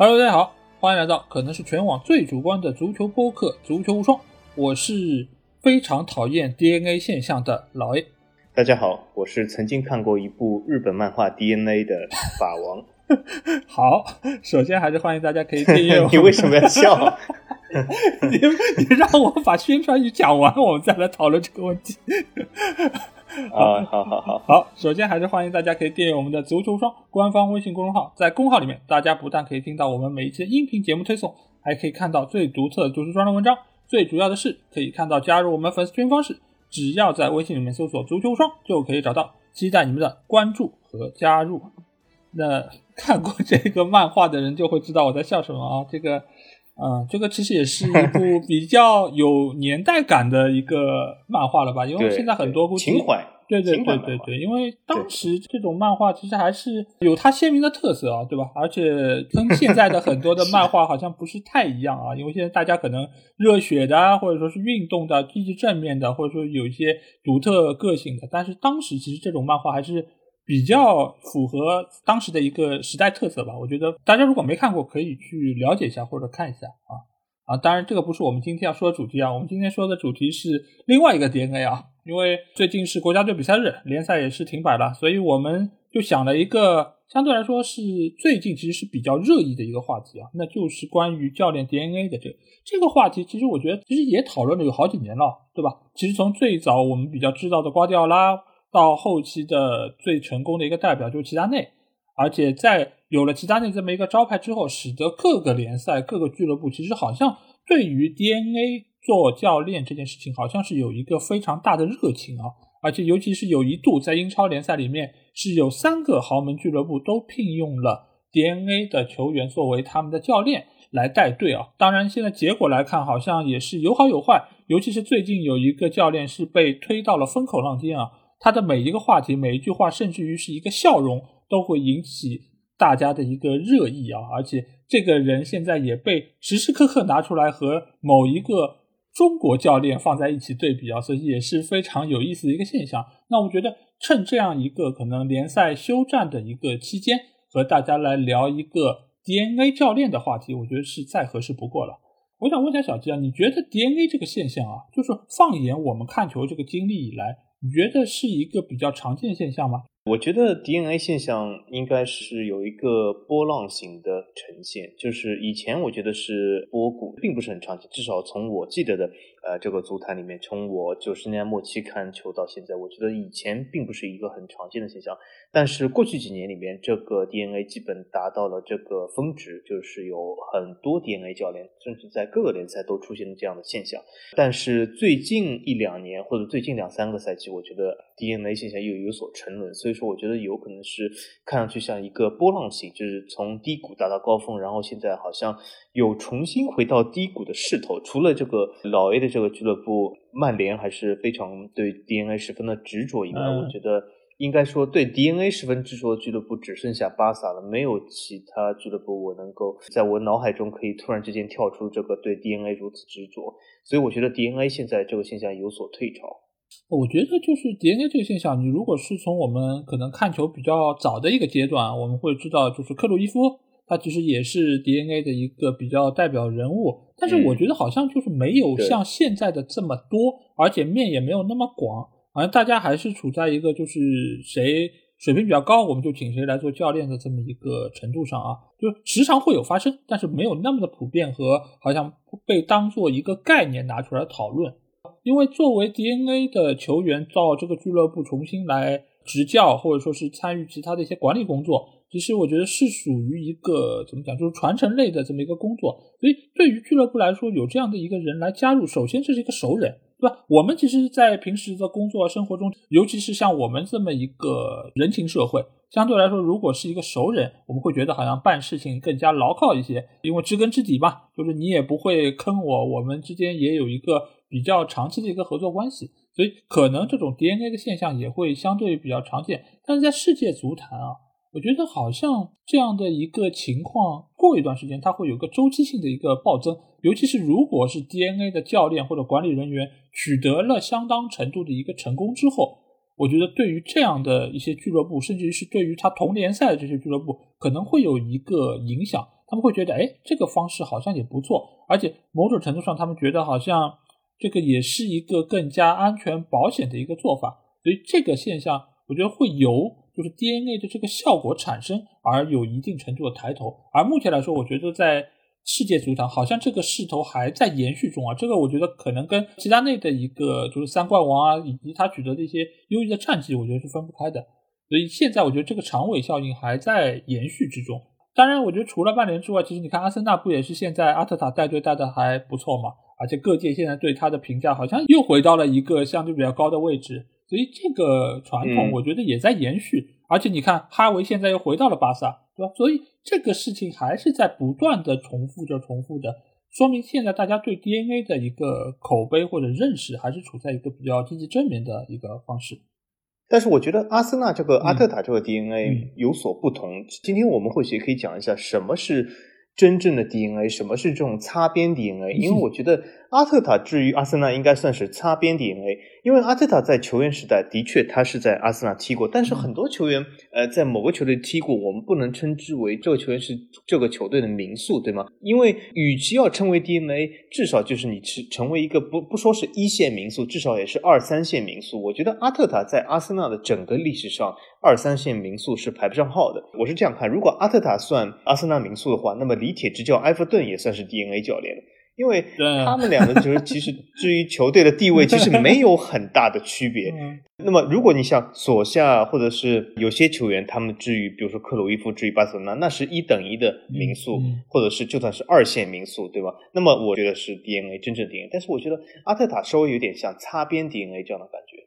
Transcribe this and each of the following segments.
Hello，大家好，欢迎来到可能是全网最主观的足球播客《足球无双》，我是非常讨厌 DNA 现象的老 A。大家好，我是曾经看过一部日本漫画 DNA 的法王。好，首先还是欢迎大家可以订阅 我。你为什么要笑？你你让我把宣传语讲完，我们再来讨论这个问题。啊，好好好 好，首先还是欢迎大家可以订阅我们的足球双官方微信公众号，在公号里面，大家不但可以听到我们每一期音频节目推送，还可以看到最独特的足球双的文章。最主要的是，可以看到加入我们粉丝群方式，只要在微信里面搜索“足球双”就可以找到。期待你们的关注和加入。那看过这个漫画的人就会知道我在笑什么啊，这个。啊，这个其实也是一部 比较有年代感的一个漫画了吧？因为现在很多情怀，对对对对对，因为当时这种漫画其实还是有它鲜明的特色啊，对吧？而且跟现在的很多的漫画好像不是太一样啊，因为现在大家可能热血的，或者说是运动的、积极正面的，或者说有一些独特个性的，但是当时其实这种漫画还是。比较符合当时的一个时代特色吧，我觉得大家如果没看过，可以去了解一下或者看一下啊啊！当然，这个不是我们今天要说的主题啊，我们今天说的主题是另外一个 DNA 啊，因为最近是国家队比赛日，联赛也是停摆了，所以我们就想了一个相对来说是最近其实是比较热议的一个话题啊，那就是关于教练 DNA 的这这个话题。其实我觉得其实也讨论了有好几年了，对吧？其实从最早我们比较知道的瓜迪奥拉。到后期的最成功的一个代表就是齐达内，而且在有了齐达内这么一个招牌之后，使得各个联赛、各个俱乐部其实好像对于 DNA 做教练这件事情，好像是有一个非常大的热情啊！而且尤其是有一度在英超联赛里面，是有三个豪门俱乐部都聘用了 DNA 的球员作为他们的教练来带队啊！当然，现在结果来看，好像也是有好有坏，尤其是最近有一个教练是被推到了风口浪尖啊！他的每一个话题、每一句话，甚至于是一个笑容，都会引起大家的一个热议啊！而且这个人现在也被时时刻刻拿出来和某一个中国教练放在一起对比啊，所以也是非常有意思的一个现象。那我觉得趁这样一个可能联赛休战的一个期间，和大家来聊一个 DNA 教练的话题，我觉得是再合适不过了。我想问一下小吉啊，你觉得 DNA 这个现象啊，就是放眼我们看球这个经历以来？你觉得是一个比较常见现象吗？我觉得 DNA 现象应该是有一个波浪形的呈现，就是以前我觉得是波谷，并不是很常见。至少从我记得的呃这个足坛里面，从我九十年代末期看球到现在，我觉得以前并不是一个很常见的现象。但是过去几年里面，这个 DNA 基本达到了这个峰值，就是有很多 DNA 教练，甚至在各个联赛都出现了这样的现象。但是最近一两年或者最近两三个赛季，我觉得 DNA 现象又有所沉沦，所以。说我觉得有可能是看上去像一个波浪形，就是从低谷达到高峰，然后现在好像有重新回到低谷的势头。除了这个老 A 的这个俱乐部曼联还是非常对 DNA 十分的执着以外，我觉得应该说对 DNA 十分执着的俱乐部只剩下巴萨了，没有其他俱乐部我能够在我脑海中可以突然之间跳出这个对 DNA 如此执着。所以我觉得 DNA 现在这个现象有所退潮。我觉得就是 DNA 这个现象，你如果是从我们可能看球比较早的一个阶段，我们会知道，就是克鲁伊夫，他其实也是 DNA 的一个比较代表人物。但是我觉得好像就是没有像现在的这么多，而且面也没有那么广，好像大家还是处在一个就是谁水平比较高，我们就请谁来做教练的这么一个程度上啊，就时常会有发生，但是没有那么的普遍和好像被当做一个概念拿出来讨论。因为作为 DNA 的球员到这个俱乐部重新来执教，或者说是参与其他的一些管理工作，其实我觉得是属于一个怎么讲，就是传承类的这么一个工作。所以对于俱乐部来说，有这样的一个人来加入，首先这是一个熟人，对吧？我们其实，在平时的工作生活中，尤其是像我们这么一个人情社会，相对来说，如果是一个熟人，我们会觉得好像办事情更加牢靠一些，因为知根知底嘛，就是你也不会坑我，我们之间也有一个。比较长期的一个合作关系，所以可能这种 DNA 的现象也会相对比较常见。但是在世界足坛啊，我觉得好像这样的一个情况，过一段时间它会有个周期性的一个暴增。尤其是如果是 DNA 的教练或者管理人员取得了相当程度的一个成功之后，我觉得对于这样的一些俱乐部，甚至于是对于他同联赛的这些俱乐部，可能会有一个影响。他们会觉得，哎，这个方式好像也不错，而且某种程度上，他们觉得好像这个也是一个更加安全保险的一个做法。所以这个现象，我觉得会由就是 DNA 的这个效果产生而有一定程度的抬头。而目前来说，我觉得在世界足坛好像这个势头还在延续中啊。这个我觉得可能跟齐达内的一个就是三冠王啊，以及他取得的一些优异的战绩，我觉得是分不开的。所以现在我觉得这个长尾效应还在延续之中。当然，我觉得除了曼联之外，其实你看阿森纳不也是现在阿特塔带队带的还不错嘛？而且各界现在对他的评价好像又回到了一个相对比较高的位置。所以这个传统我觉得也在延续。而且你看哈维现在又回到了巴萨，对吧？所以这个事情还是在不断的重复着、重复着，说明现在大家对 DNA 的一个口碑或者认识还是处在一个比较积极正面的一个方式。但是我觉得阿森纳这个阿特塔这个 DNA 有所不同。今天我们或许可以讲一下什么是真正的 DNA，什么是这种擦边 DNA。因为我觉得阿特塔至于阿森纳应该算是擦边 DNA。因为阿特塔在球员时代的确他是在阿森纳踢过，但是很多球员呃在某个球队踢过，我们不能称之为这个球员是这个球队的名宿，对吗？因为与其要称为 DNA，至少就是你是成为一个不不说是一线名宿，至少也是二三线名宿。我觉得阿特塔在阿森纳的整个历史上，二三线名宿是排不上号的。我是这样看，如果阿特塔算阿森纳名宿的话，那么李铁执教埃弗顿也算是 DNA 教练了。因为他们两个就是其实至于球队的地位，其实没有很大的区别。那么，如果你像索夏或者是有些球员，他们至于比如说克鲁伊夫至于巴塞罗那，那是一等一的民宿，或者是就算是二线民宿，对吧？那么我觉得是 DNA 真正 DNA。但是我觉得阿特塔稍微有点像擦边 DNA 这样的感觉。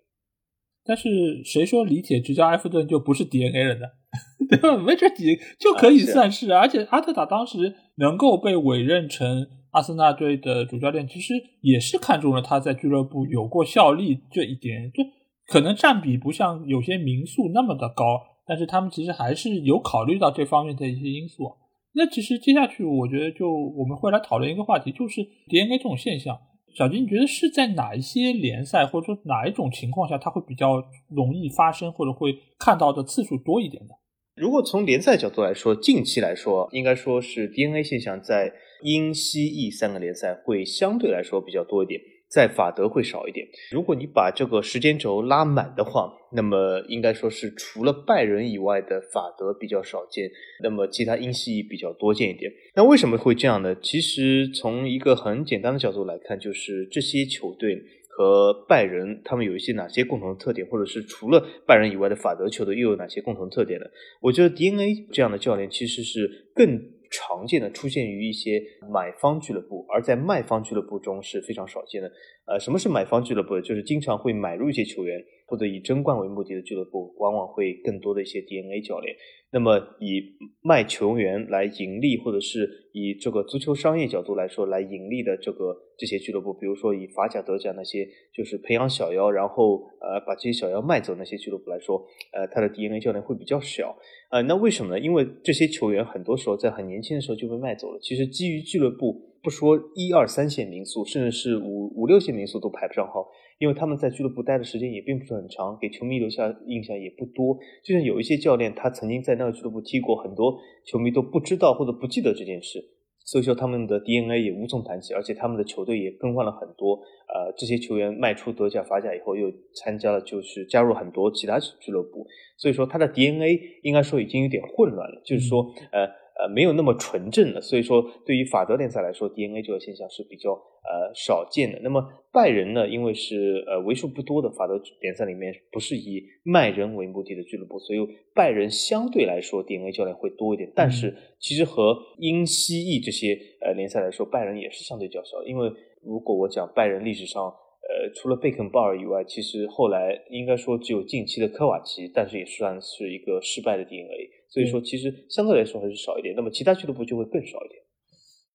但是谁说李铁执教埃弗顿就不是 DNA 了呢？对吧？没这几就可以算是，而且阿特塔当时能够被委任成。阿森纳队的主教练其实也是看中了他在俱乐部有过效力这一点，就可能占比不像有些民宿那么的高，但是他们其实还是有考虑到这方面的一些因素。那其实接下去我觉得就我们会来讨论一个话题，就是 DNA 这种现象。小金，你觉得是在哪一些联赛或者说哪一种情况下，它会比较容易发生，或者会看到的次数多一点的？如果从联赛角度来说，近期来说，应该说是 DNA 现象在。英、西、意三个联赛会相对来说比较多一点，在法德会少一点。如果你把这个时间轴拉满的话，那么应该说是除了拜仁以外的法德比较少见，那么其他英、西、比较多见一点。那为什么会这样呢？其实从一个很简单的角度来看，就是这些球队和拜仁他们有一些哪些共同特点，或者是除了拜仁以外的法德球队又有哪些共同特点呢？我觉得 DNA 这样的教练其实是更。常见的出现于一些买方俱乐部，而在卖方俱乐部中是非常少见的。呃，什么是买方俱乐部？就是经常会买入一些球员或者以争冠为目的的俱乐部，往往会更多的一些 DNA 教练。那么以卖球员来盈利，或者是以这个足球商业角度来说来盈利的这个这些俱乐部，比如说以法甲、德甲那些就是培养小妖，然后呃把这些小妖卖走那些俱乐部来说，呃，他的 DNA 教练会比较小。呃，那为什么呢？因为这些球员很多时候在很年轻的时候就被卖走了。其实基于俱乐部。不说一二三线民宿，甚至是五五六线民宿都排不上号，因为他们在俱乐部待的时间也并不是很长，给球迷留下印象也不多。就像有一些教练，他曾经在那个俱乐部踢过，很多球迷都不知道或者不记得这件事，所以说他们的 DNA 也无从谈起，而且他们的球队也更换了很多。呃，这些球员卖出德甲、法甲以后，又参加了，就是加入很多其他俱乐部，所以说他的 DNA 应该说已经有点混乱了，就是说，呃。呃，没有那么纯正的，所以说对于法德联赛来说，DNA 这个现象是比较呃少见的。那么拜仁呢，因为是呃为数不多的法德联赛里面不是以卖人为目的的俱乐部，所以拜仁相对来说 DNA 教练会多一点。但是其实和英西意这些呃联赛来说，拜仁也是相对较少。因为如果我讲拜仁历史上，呃除了贝肯鲍尔以外，其实后来应该说只有近期的科瓦奇，但是也算是一个失败的 DNA。所以说，其实相对来说还是少一点。那么其他俱乐部就会更少一点。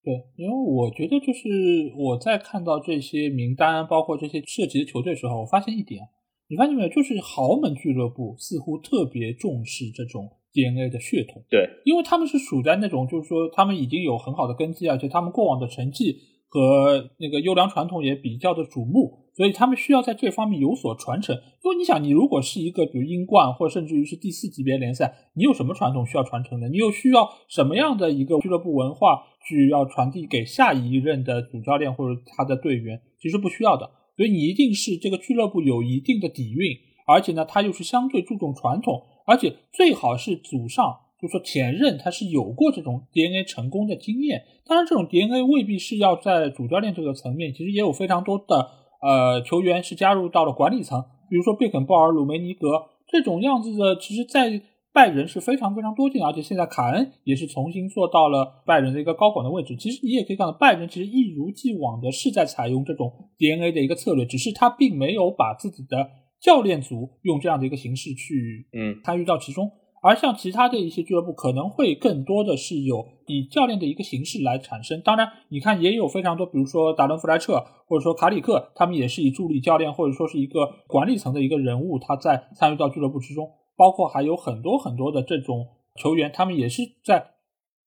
对，因为我觉得就是我在看到这些名单，包括这些涉及的球队的时候，我发现一点，你发现没有？就是豪门俱乐部似乎特别重视这种 DNA 的血统。对，因为他们是处在那种，就是说他们已经有很好的根基，而且他们过往的成绩和那个优良传统也比较的瞩目。所以他们需要在这方面有所传承。因为你想，你如果是一个比如英冠或甚至于是第四级别联赛，你有什么传统需要传承的？你又需要什么样的一个俱乐部文化去要传递给下一任的主教练或者他的队员？其实不需要的。所以你一定是这个俱乐部有一定的底蕴，而且呢，他又是相对注重传统，而且最好是祖上。就说前任他是有过这种 DNA 成功的经验，当然这种 DNA 未必是要在主教练这个层面，其实也有非常多的呃球员是加入到了管理层，比如说贝肯鲍尔、鲁梅尼格这种样子的，其实在拜仁是非常非常多见，而且现在卡恩也是重新做到了拜仁的一个高管的位置。其实你也可以看到，拜仁其实一如既往的是在采用这种 DNA 的一个策略，只是他并没有把自己的教练组用这样的一个形式去嗯参与到其中。而像其他的一些俱乐部，可能会更多的是有以教练的一个形式来产生。当然，你看也有非常多，比如说达伦·弗莱彻或者说卡里克，他们也是以助理教练或者说是一个管理层的一个人物，他在参与到俱乐部之中。包括还有很多很多的这种球员，他们也是在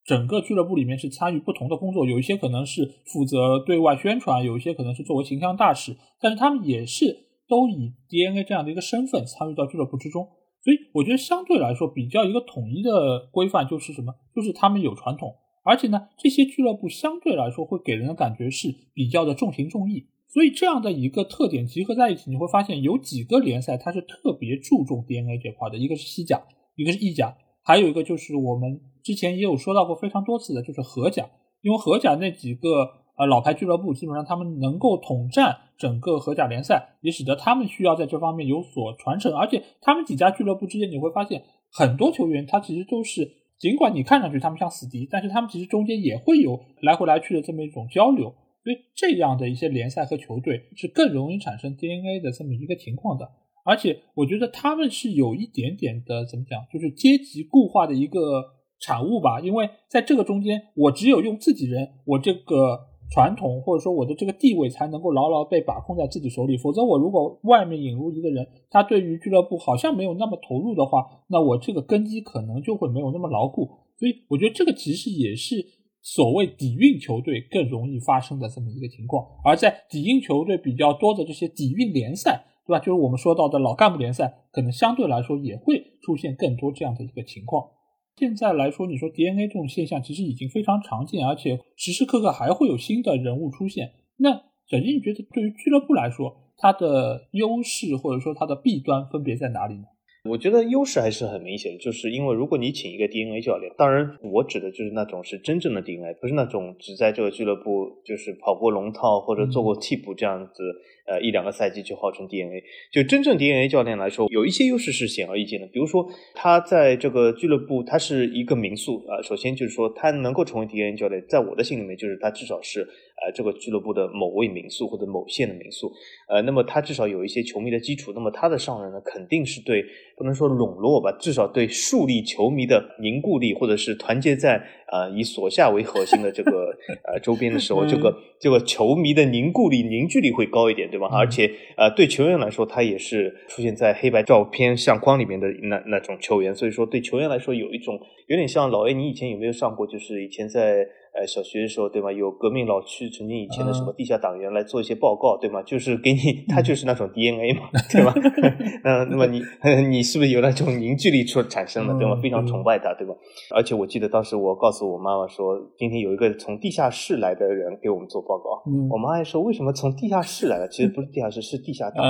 整个俱乐部里面是参与不同的工作。有一些可能是负责对外宣传，有一些可能是作为形象大使，但是他们也是都以 DNA 这样的一个身份参与到俱乐部之中。所以我觉得相对来说比较一个统一的规范就是什么？就是他们有传统，而且呢，这些俱乐部相对来说会给人的感觉是比较的重情重义。所以这样的一个特点集合在一起，你会发现有几个联赛它是特别注重 DNA 这块的，一个是西甲，一个是意甲，还有一个就是我们之前也有说到过非常多次的，就是荷甲，因为荷甲那几个。呃，老牌俱乐部基本上他们能够统战整个荷甲联赛，也使得他们需要在这方面有所传承。而且他们几家俱乐部之间，你会发现很多球员他其实都是，尽管你看上去他们像死敌，但是他们其实中间也会有来回来去的这么一种交流。所以这样的一些联赛和球队是更容易产生 DNA 的这么一个情况的。而且我觉得他们是有一点点的怎么讲，就是阶级固化的一个产物吧。因为在这个中间，我只有用自己人，我这个。传统或者说我的这个地位才能够牢牢被把控在自己手里，否则我如果外面引入一个人，他对于俱乐部好像没有那么投入的话，那我这个根基可能就会没有那么牢固。所以我觉得这个其实也是所谓底蕴球队更容易发生的这么一个情况。而在底蕴球队比较多的这些底蕴联赛，对吧？就是我们说到的老干部联赛，可能相对来说也会出现更多这样的一个情况。现在来说，你说 DNA 这种现象其实已经非常常见，而且时时刻刻还会有新的人物出现。那小金，你觉得对于俱乐部来说，它的优势或者说它的弊端分别在哪里呢？我觉得优势还是很明显的，就是因为如果你请一个 DNA 教练，当然我指的就是那种是真正的 DNA，不是那种只在这个俱乐部就是跑过龙套或者做过替补这样子。呃，一两个赛季就号称 DNA，就真正 DNA 教练来说，有一些优势是显而易见的。比如说，他在这个俱乐部，他是一个民宿啊。首先就是说，他能够成为 DNA 教练，在我的心里面，就是他至少是呃这个俱乐部的某位民宿或者某县的民宿。呃，那么他至少有一些球迷的基础。那么他的上任呢，肯定是对不能说笼络吧，至少对树立球迷的凝固力，或者是团结在呃以所下为核心的这个呃周边的时候，这个这个球迷的凝固力、凝聚力会高一点，对吧。而且，呃，对球员来说，他也是出现在黑白照片相框里面的那那种球员，所以说对球员来说，有一种有点像老 A，你以前有没有上过？就是以前在。呃，小学的时候，对吗？有革命老区曾经以前的什么地下党员来做一些报告，对吗？就是给你，他就是那种 DNA 嘛，对吧？嗯，那么你 你是不是有那种凝聚力出产生的，对吗？非常崇拜他，对吧？而且我记得当时我告诉我妈妈说，今天有一个从地下室来的人给我们做报告，我妈还说为什么从地下室来了？其实不是地下室，是地下党。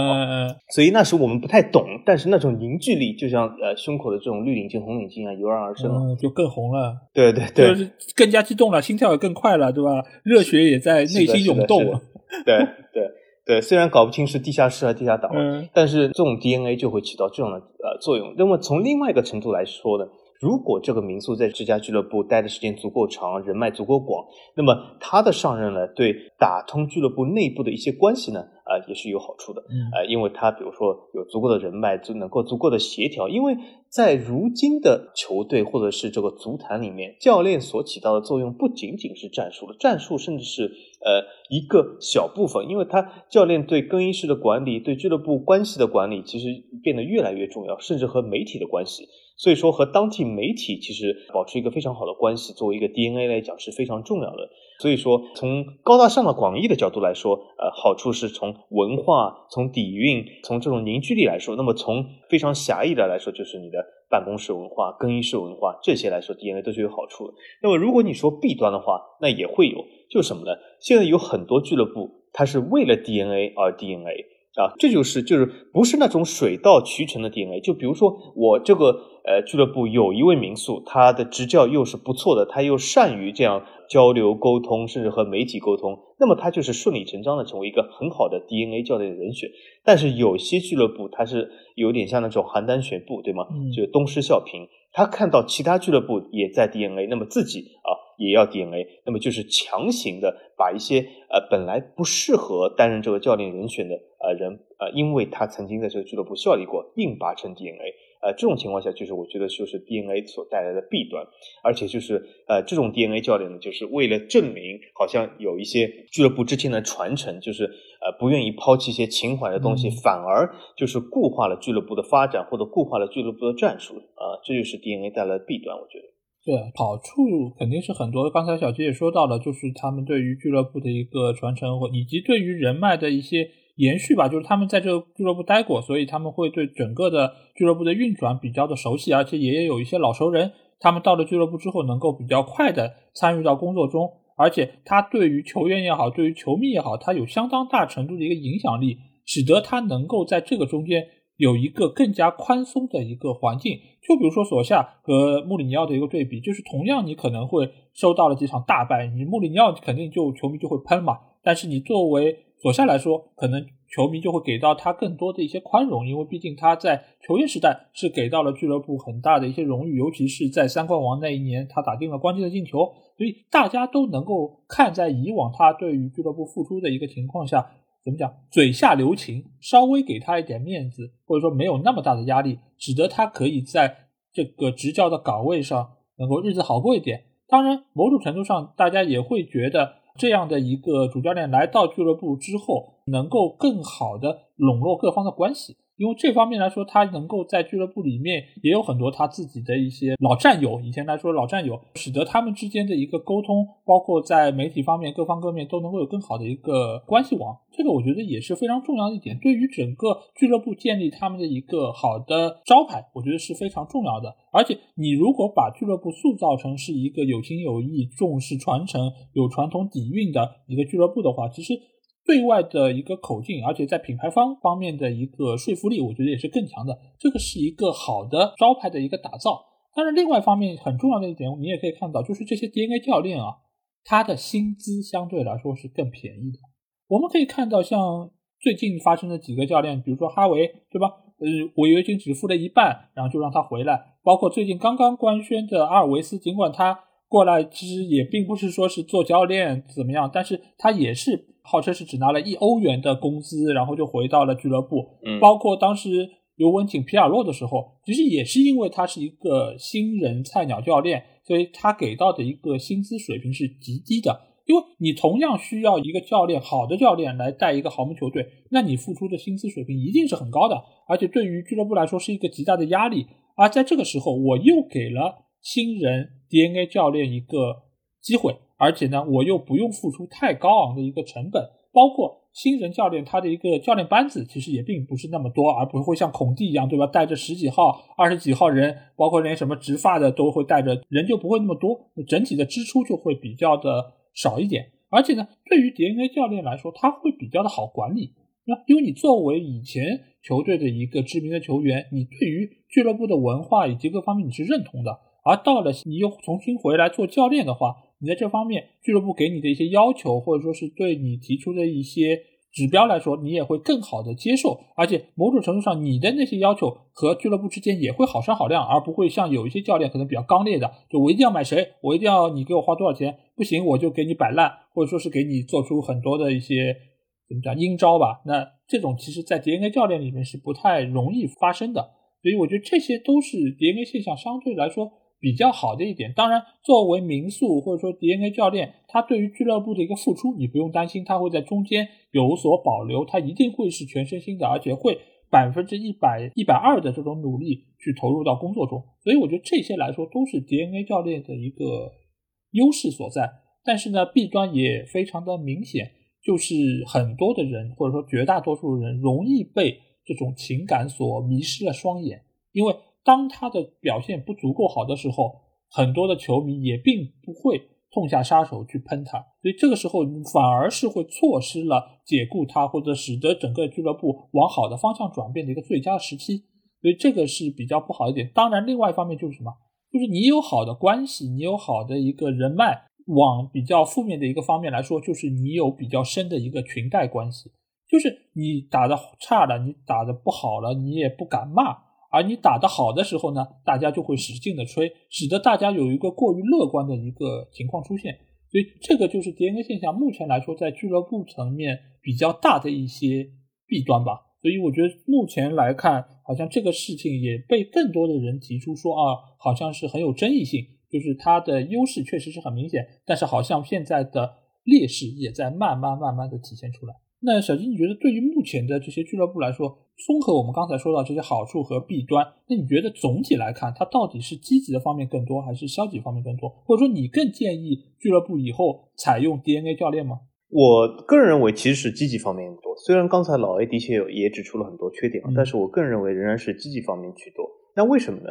所以那时候我们不太懂，但是那种凝聚力，就像呃胸口的这种绿领巾、红领巾啊，油然而生了，就更红了。对对对，就是更加激动了。心跳也更快了，对吧？热血也在内心涌动。对对对，虽然搞不清是地下室还是地下党，但是这种 DNA 就会起到这样的呃作用。那么从另外一个程度来说呢，如果这个民宿在这家俱乐部待的时间足够长，人脉足够广，那么他的上任呢，对打通俱乐部内部的一些关系呢？啊，也是有好处的，呃，因为他比如说有足够的人脉，就能够足够的协调。因为在如今的球队或者是这个足坛里面，教练所起到的作用不仅仅是战术了，战术甚至是呃一个小部分，因为他教练对更衣室的管理、对俱乐部关系的管理，其实变得越来越重要，甚至和媒体的关系。所以说，和当地媒体其实保持一个非常好的关系，作为一个 DNA 来讲是非常重要的。所以说，从高大上的广义的角度来说，呃，好处是从文化、从底蕴、从这种凝聚力来说；那么从非常狭义的来说，就是你的办公室文化、更衣室文化这些来说，DNA 都是有好处的。那么如果你说弊端的话，那也会有，就是什么呢？现在有很多俱乐部，它是为了 DNA 而 DNA 啊，这就是就是不是那种水到渠成的 DNA。就比如说我这个。呃，俱乐部有一位民宿，他的执教又是不错的，他又善于这样交流沟通，甚至和媒体沟通，那么他就是顺理成章的成为一个很好的 DNA 教练的人选。但是有些俱乐部，他是有点像那种邯郸学步，对吗？就东施效颦，他看到其他俱乐部也在 DNA，那么自己啊也要 DNA，那么就是强行的把一些呃本来不适合担任这个教练人选的呃人，呃，因为他曾经在这个俱乐部效力过，硬拔成 DNA。呃，这种情况下，就是我觉得就是 DNA 所带来的弊端，而且就是呃，这种 DNA 教练呢，就是为了证明好像有一些俱乐部之间的传承，就是呃，不愿意抛弃一些情怀的东西，反而就是固化了俱乐部的发展或者固化了俱乐部的战术啊，这就是 DNA 带来的弊端，我觉得。对，好处肯定是很多。刚才小杰也说到了，就是他们对于俱乐部的一个传承，或以及对于人脉的一些。延续吧，就是他们在这个俱乐部待过，所以他们会对整个的俱乐部的运转比较的熟悉，而且也有一些老熟人，他们到了俱乐部之后能够比较快的参与到工作中，而且他对于球员也好，对于球迷也好，他有相当大程度的一个影响力，使得他能够在这个中间有一个更加宽松的一个环境。就比如说索夏和穆里尼奥的一个对比，就是同样你可能会收到了几场大败，你穆里尼奥肯定就球迷就会喷嘛，但是你作为索夏来说，可能球迷就会给到他更多的一些宽容，因为毕竟他在球员时代是给到了俱乐部很大的一些荣誉，尤其是在三冠王那一年，他打进了关键的进球，所以大家都能够看在以往他对于俱乐部付出的一个情况下，怎么讲，嘴下留情，稍微给他一点面子，或者说没有那么大的压力，使得他可以在这个执教的岗位上能够日子好过一点。当然，某种程度上，大家也会觉得。这样的一个主教练来到俱乐部之后，能够更好的笼络各方的关系。因为这方面来说，他能够在俱乐部里面也有很多他自己的一些老战友，以前来说老战友，使得他们之间的一个沟通，包括在媒体方面各方各面都能够有更好的一个关系网。这个我觉得也是非常重要的一点，对于整个俱乐部建立他们的一个好的招牌，我觉得是非常重要的。而且你如果把俱乐部塑造成是一个有情有义、重视传承、有传统底蕴的一个俱乐部的话，其实。对外的一个口径，而且在品牌方方面的一个说服力，我觉得也是更强的。这个是一个好的招牌的一个打造。当然，另外一方面很重要的一点，你也可以看到，就是这些 DNA 教练啊，他的薪资相对来说是更便宜的。我们可以看到，像最近发生的几个教练，比如说哈维，对吧？呃，违约金只付了一半，然后就让他回来。包括最近刚刚官宣的阿尔维斯，尽管他过来其实也并不是说是做教练怎么样，但是他也是。号称是只拿了一欧元的工资，然后就回到了俱乐部。嗯，包括当时尤文请皮尔洛的时候，其实也是因为他是一个新人菜鸟教练，所以他给到的一个薪资水平是极低的。因为你同样需要一个教练，好的教练来带一个豪门球队，那你付出的薪资水平一定是很高的，而且对于俱乐部来说是一个极大的压力。而在这个时候，我又给了新人 DNA 教练一个机会。而且呢，我又不用付出太高昂的一个成本，包括新人教练他的一个教练班子其实也并不是那么多，而不会像孔蒂一样，对吧？带着十几号、二十几号人，包括连什么植发的都会带着，人就不会那么多，整体的支出就会比较的少一点。而且呢，对于 DNA 教练来说，他会比较的好管理，那因为你作为以前球队的一个知名的球员，你对于俱乐部的文化以及各方面你是认同的，而到了你又重新回来做教练的话。你在这方面，俱乐部给你的一些要求，或者说是对你提出的一些指标来说，你也会更好的接受。而且某种程度上，你的那些要求和俱乐部之间也会好商好量，而不会像有一些教练可能比较刚烈的，就我一定要买谁，我一定要你给我花多少钱，不行我就给你摆烂，或者说是给你做出很多的一些怎么讲阴招吧。那这种其实，在 DNA 教练里面是不太容易发生的。所以我觉得这些都是 DNA 现象相对来说。比较好的一点。当然，作为民宿或者说 DNA 教练，他对于俱乐部的一个付出，你不用担心他会在中间有所保留，他一定会是全身心的，而且会百分之一百、一百二的这种努力去投入到工作中。所以，我觉得这些来说都是 DNA 教练的一个优势所在。但是呢，弊端也非常的明显，就是很多的人或者说绝大多数人容易被这种情感所迷失了双眼，因为。当他的表现不足够好的时候，很多的球迷也并不会痛下杀手去喷他，所以这个时候反而是会错失了解雇他或者使得整个俱乐部往好的方向转变的一个最佳时期，所以这个是比较不好一点。当然，另外一方面就是什么，就是你有好的关系，你有好的一个人脉，往比较负面的一个方面来说，就是你有比较深的一个裙带关系，就是你打的差了，你打的不好了，你也不敢骂。而你打得好的时候呢，大家就会使劲的吹，使得大家有一个过于乐观的一个情况出现。所以这个就是 DNA 现象，目前来说在俱乐部层面比较大的一些弊端吧。所以我觉得目前来看，好像这个事情也被更多的人提出说啊，好像是很有争议性，就是它的优势确实是很明显，但是好像现在的劣势也在慢慢慢慢的体现出来。那小金，你觉得对于目前的这些俱乐部来说，综合我们刚才说到这些好处和弊端，那你觉得总体来看，它到底是积极的方面更多，还是消极方面更多？或者说，你更建议俱乐部以后采用 DNA 教练吗？我个人认为，其实是积极方面多。虽然刚才老 A 的确有也指出了很多缺点，但是我个人认为仍然是积极方面居多。那为什么呢？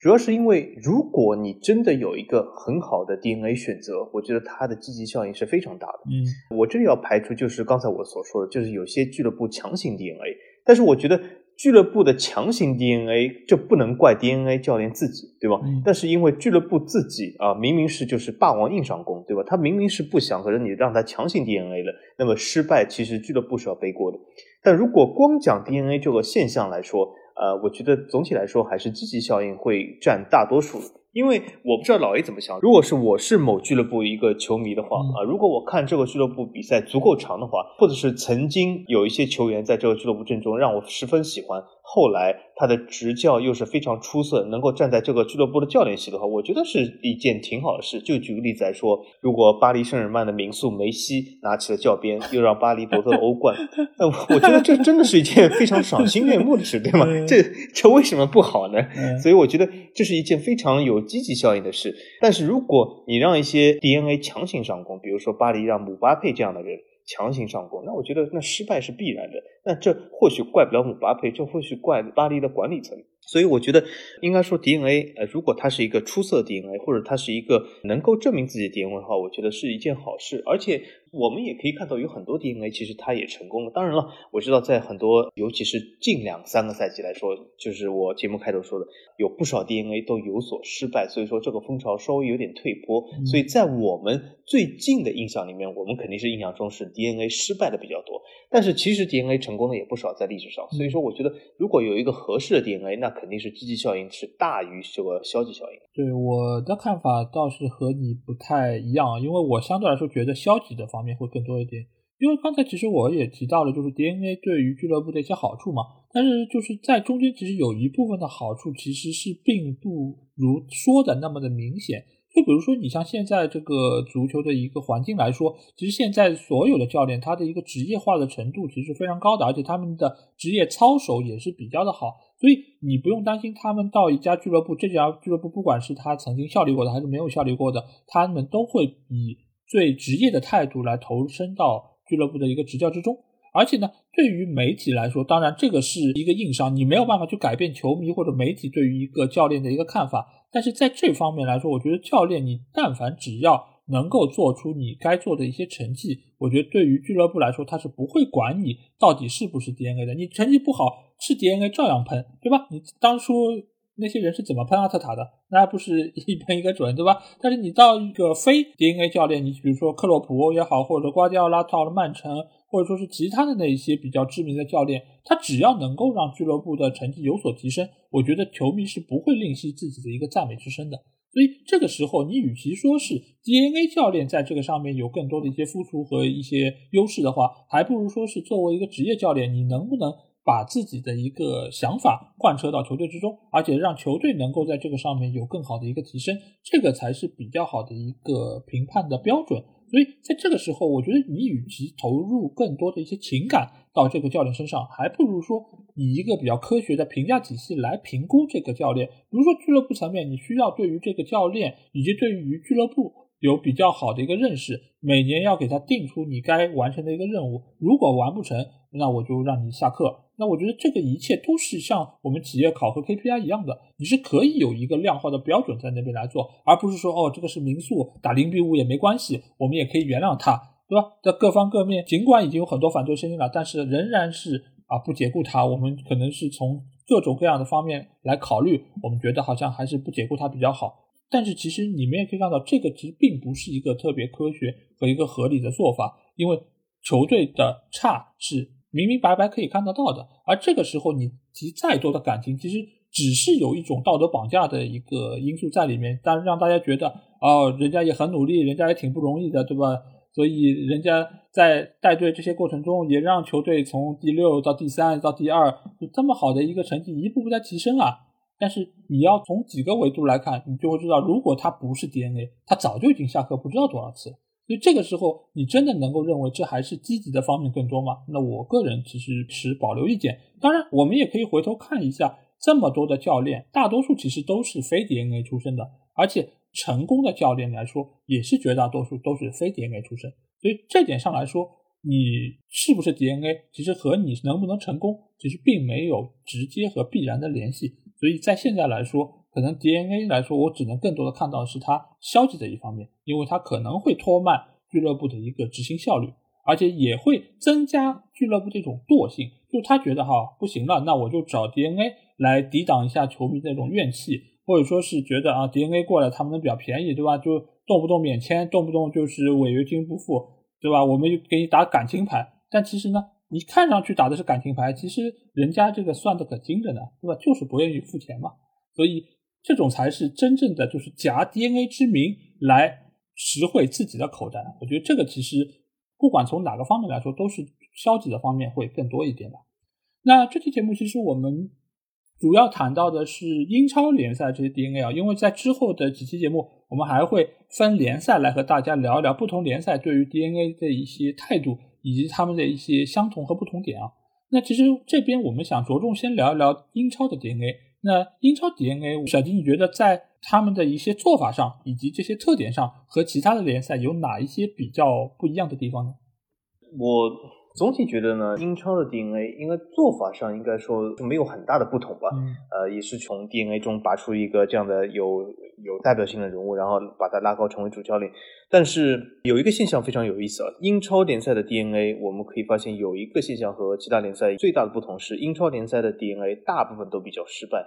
主要是因为，如果你真的有一个很好的 DNA 选择，我觉得它的积极效应是非常大的。嗯，我这里要排除就是刚才我所说的，就是有些俱乐部强行 DNA，但是我觉得俱乐部的强行 DNA 这不能怪 DNA 教练自己，对吧？但是因为俱乐部自己啊，明明是就是霸王硬上弓，对吧？他明明是不想，可是你让他强行 DNA 了，那么失败其实俱乐部是要背锅的。但如果光讲 DNA 这个现象来说，呃，我觉得总体来说还是积极效应会占大多数，因为我不知道老 A 怎么想。如果是我是某俱乐部一个球迷的话啊，如果我看这个俱乐部比赛足够长的话，或者是曾经有一些球员在这个俱乐部阵中让我十分喜欢。后来他的执教又是非常出色，能够站在这个俱乐部的教练席的话，我觉得是一件挺好的事。就举个例子来说，如果巴黎圣日耳曼的名宿梅西拿起了教鞭，又让巴黎夺得了欧冠，那我觉得这真的是一件非常赏心悦目的事，对吗？这这为什么不好呢？所以我觉得这是一件非常有有积极效应的事。但是如果你让一些 DNA 强行上攻，比如说巴黎让姆巴佩这样的人。强行上攻，那我觉得那失败是必然的。那这或许怪不了姆巴佩，这或许怪巴黎的管理层。所以我觉得应该说 DNA，呃，如果它是一个出色 DNA，或者它是一个能够证明自己的 DNA 的话，我觉得是一件好事。而且我们也可以看到，有很多 DNA 其实它也成功了。当然了，我知道在很多，尤其是近两三个赛季来说，就是我节目开头说的，有不少 DNA 都有所失败。所以说这个风潮稍微有点退坡。所以在我们最近的印象里面，我们肯定是印象中是 DNA 失败的比较多。但是其实 DNA 成功的也不少在历史上。所以说，我觉得如果有一个合适的 DNA，那肯定是积极效应是大于这个消极效应。对我的看法倒是和你不太一样，因为我相对来说觉得消极的方方面会更多一点。因为刚才其实我也提到了，就是 DNA 对于俱乐部的一些好处嘛。但是就是在中间，其实有一部分的好处其实是并不如说的那么的明显。就比如说，你像现在这个足球的一个环境来说，其实现在所有的教练他的一个职业化的程度其实非常高的，而且他们的职业操守也是比较的好。所以你不用担心他们到一家俱乐部，这家俱乐部不管是他曾经效力过的还是没有效力过的，他们都会以最职业的态度来投身到俱乐部的一个执教之中。而且呢，对于媒体来说，当然这个是一个硬伤，你没有办法去改变球迷或者媒体对于一个教练的一个看法。但是在这方面来说，我觉得教练你但凡只要能够做出你该做的一些成绩，我觉得对于俱乐部来说，他是不会管你到底是不是 DNA 的。你成绩不好是 DNA 照样喷，对吧？你当初那些人是怎么喷阿特塔的？那还不是一喷一个准，对吧？但是你到一个非 DNA 教练，你比如说克洛普也好，或者瓜迪奥拉到了曼城。或者说是其他的那一些比较知名的教练，他只要能够让俱乐部的成绩有所提升，我觉得球迷是不会吝惜自己的一个赞美之声的。所以这个时候，你与其说是 DNA 教练在这个上面有更多的一些付出和一些优势的话，还不如说是作为一个职业教练，你能不能把自己的一个想法贯彻到球队之中，而且让球队能够在这个上面有更好的一个提升，这个才是比较好的一个评判的标准。所以在这个时候，我觉得你与其投入更多的一些情感到这个教练身上，还不如说以一个比较科学的评价体系来评估这个教练。比如说俱乐部层面，你需要对于这个教练以及对于俱乐部有比较好的一个认识，每年要给他定出你该完成的一个任务。如果完不成，那我就让你下课。那我觉得这个一切都是像我们企业考核 KPI 一样的，你是可以有一个量化的标准在那边来做，而不是说哦，这个是民宿打零比五也没关系，我们也可以原谅他，对吧？在各方各面，尽管已经有很多反对声音了，但是仍然是啊不解雇他。我们可能是从各种各样的方面来考虑，我们觉得好像还是不解雇他比较好。但是其实你们也可以看到，这个其实并不是一个特别科学和一个合理的做法，因为球队的差是。明明白白可以看得到的，而这个时候你提再多的感情，其实只是有一种道德绑架的一个因素在里面，但让大家觉得哦，人家也很努力，人家也挺不容易的，对吧？所以人家在带队这些过程中，也让球队从第六到第三到第二，就这么好的一个成绩一步步在提升啊。但是你要从几个维度来看，你就会知道，如果他不是 DNA，他早就已经下课不知道多少次。所以这个时候，你真的能够认为这还是积极的方面更多吗？那我个人其实持保留意见。当然，我们也可以回头看一下，这么多的教练，大多数其实都是非 DNA 出身的，而且成功的教练来说，也是绝大多数都是非 DNA 出身。所以这点上来说，你是不是 DNA，其实和你能不能成功，其实并没有直接和必然的联系。所以在现在来说，可能 DNA 来说，我只能更多的看到是它消极的一方面，因为它可能会拖慢俱乐部的一个执行效率，而且也会增加俱乐部这种惰性，就他觉得哈不行了，那我就找 DNA 来抵挡一下球迷那种怨气，或者说是觉得啊 DNA 过来他们能比较便宜，对吧？就动不动免签，动不动就是违约金不付，对吧？我们就给你打感情牌，但其实呢，你看上去打的是感情牌，其实人家这个算的可精着呢，对吧？就是不愿意付钱嘛，所以。这种才是真正的，就是夹 DNA 之名来实惠自己的口袋。我觉得这个其实不管从哪个方面来说，都是消极的方面会更多一点吧。那这期节目其实我们主要谈到的是英超联赛这些 DNA 啊，因为在之后的几期节目，我们还会分联赛来和大家聊一聊不同联赛对于 DNA 的一些态度以及他们的一些相同和不同点啊。那其实这边我们想着重先聊一聊英超的 DNA。那英超 DNA，小金，你觉得在他们的一些做法上以及这些特点上，和其他的联赛有哪一些比较不一样的地方呢？我总体觉得呢，英超的 DNA 应该做法上应该说没有很大的不同吧。呃，也是从 DNA 中拔出一个这样的有有代表性的人物，然后把他拉高成为主教练。但是有一个现象非常有意思啊，英超联赛的 DNA 我们可以发现有一个现象和其他联赛最大的不同是，英超联赛的 DNA 大部分都比较失败。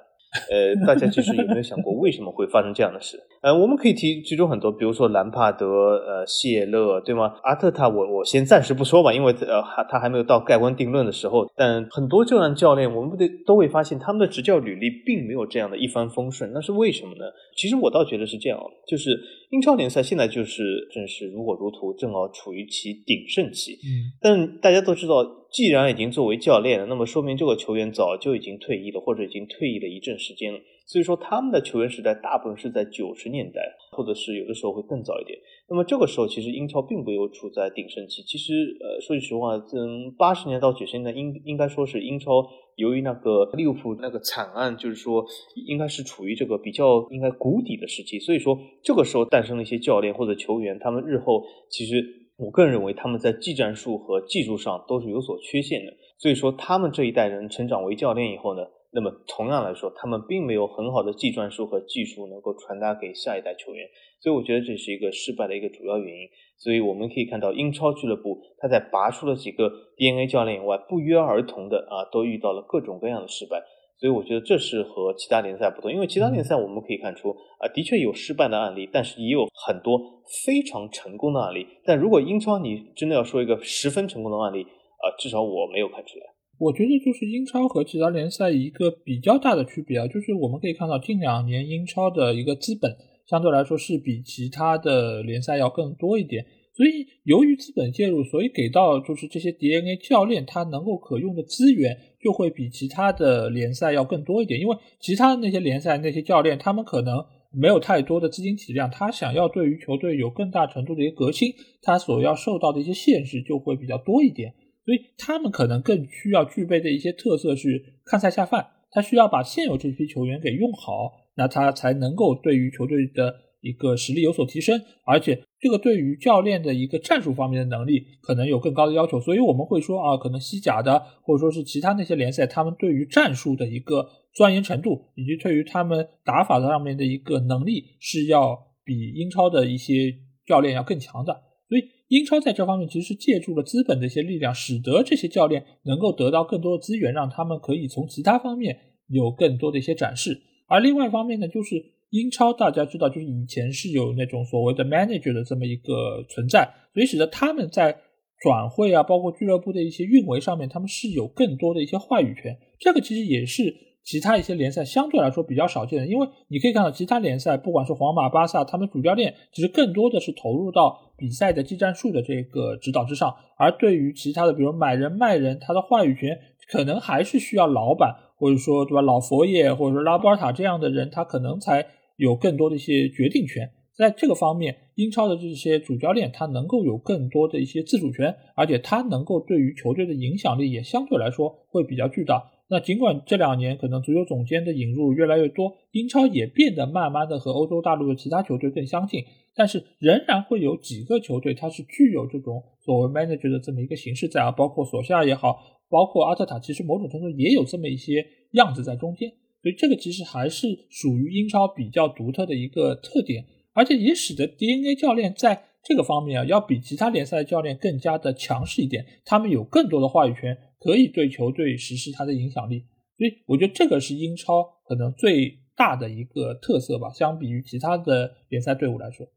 呃，大家其实有没有想过为什么会发生这样的事？呃，我们可以提其中很多，比如说兰帕德、呃谢勒，对吗？阿特塔，我我先暂时不说吧，因为呃还他还没有到盖棺定论的时候。但很多这样教练，我们不得都会发现他们的执教履历并没有这样的一帆风顺，那是为什么呢？其实我倒觉得是这样，就是英超联赛现在就是正是如火如荼，正好处于其鼎盛期。嗯，但大家都知道。既然已经作为教练了，那么说明这个球员早就已经退役了，或者已经退役了一阵时间了。所以说，他们的球员时代大部分是在九十年代，或者是有的时候会更早一点。那么这个时候，其实英超并没有处在鼎盛期。其实，呃，说句实话，从八十年到九十年代，应应该说是英超由于那个利物浦那个惨案，就是说应该是处于这个比较应该谷底的时期。所以说，这个时候诞生了一些教练或者球员，他们日后其实。我个人认为他们在技战术和技术上都是有所缺陷的，所以说他们这一代人成长为教练以后呢，那么同样来说，他们并没有很好的技战术和技术能够传达给下一代球员，所以我觉得这是一个失败的一个主要原因。所以我们可以看到，英超俱乐部他在拔出了几个 DNA 教练以外，不约而同的啊，都遇到了各种各样的失败。所以我觉得这是和其他联赛不同，因为其他联赛我们可以看出啊，的确有失败的案例，但是也有很多非常成功的案例。但如果英超你真的要说一个十分成功的案例啊，至少我没有看出来。我觉得就是英超和其他联赛一个比较大的区别啊，就是我们可以看到近两年英超的一个资本相对来说是比其他的联赛要更多一点。所以由于资本介入，所以给到就是这些 DNA 教练他能够可用的资源就会比其他的联赛要更多一点，因为其他的那些联赛那些教练他们可能没有太多的资金体量，他想要对于球队有更大程度的一个革新，他所要受到的一些限制就会比较多一点，所以他们可能更需要具备的一些特色是看菜下饭，他需要把现有这批球员给用好，那他才能够对于球队的。一个实力有所提升，而且这个对于教练的一个战术方面的能力可能有更高的要求，所以我们会说啊，可能西甲的或者说是其他那些联赛，他们对于战术的一个钻研程度，以及对于他们打法上面的一个能力，是要比英超的一些教练要更强的。所以英超在这方面其实是借助了资本的一些力量，使得这些教练能够得到更多的资源，让他们可以从其他方面有更多的一些展示。而另外一方面呢，就是。英超大家知道，就是以前是有那种所谓的 manager 的这么一个存在，所以使得他们在转会啊，包括俱乐部的一些运维上面，他们是有更多的一些话语权。这个其实也是其他一些联赛相对来说比较少见的，因为你可以看到其他联赛，不管是皇马、巴萨，他们主教练其实更多的是投入到比赛的技战术的这个指导之上，而对于其他的，比如买人卖人，他的话语权可能还是需要老板或者说对吧，老佛爷或者说拉波尔塔这样的人，他可能才。有更多的一些决定权，在这个方面，英超的这些主教练他能够有更多的一些自主权，而且他能够对于球队的影响力也相对来说会比较巨大。那尽管这两年可能足球总监的引入越来越多，英超也变得慢慢的和欧洲大陆的其他球队更相近，但是仍然会有几个球队它是具有这种所谓 manager 的这么一个形式在啊，包括索夏也好，包括阿特塔，其实某种程度也有这么一些样子在中间。所以这个其实还是属于英超比较独特的一个特点，而且也使得 DNA 教练在这个方面啊，要比其他联赛的教练更加的强势一点。他们有更多的话语权，可以对球队实施他的影响力。所以我觉得这个是英超可能最大的一个特色吧，相比于其他的联赛队伍来说。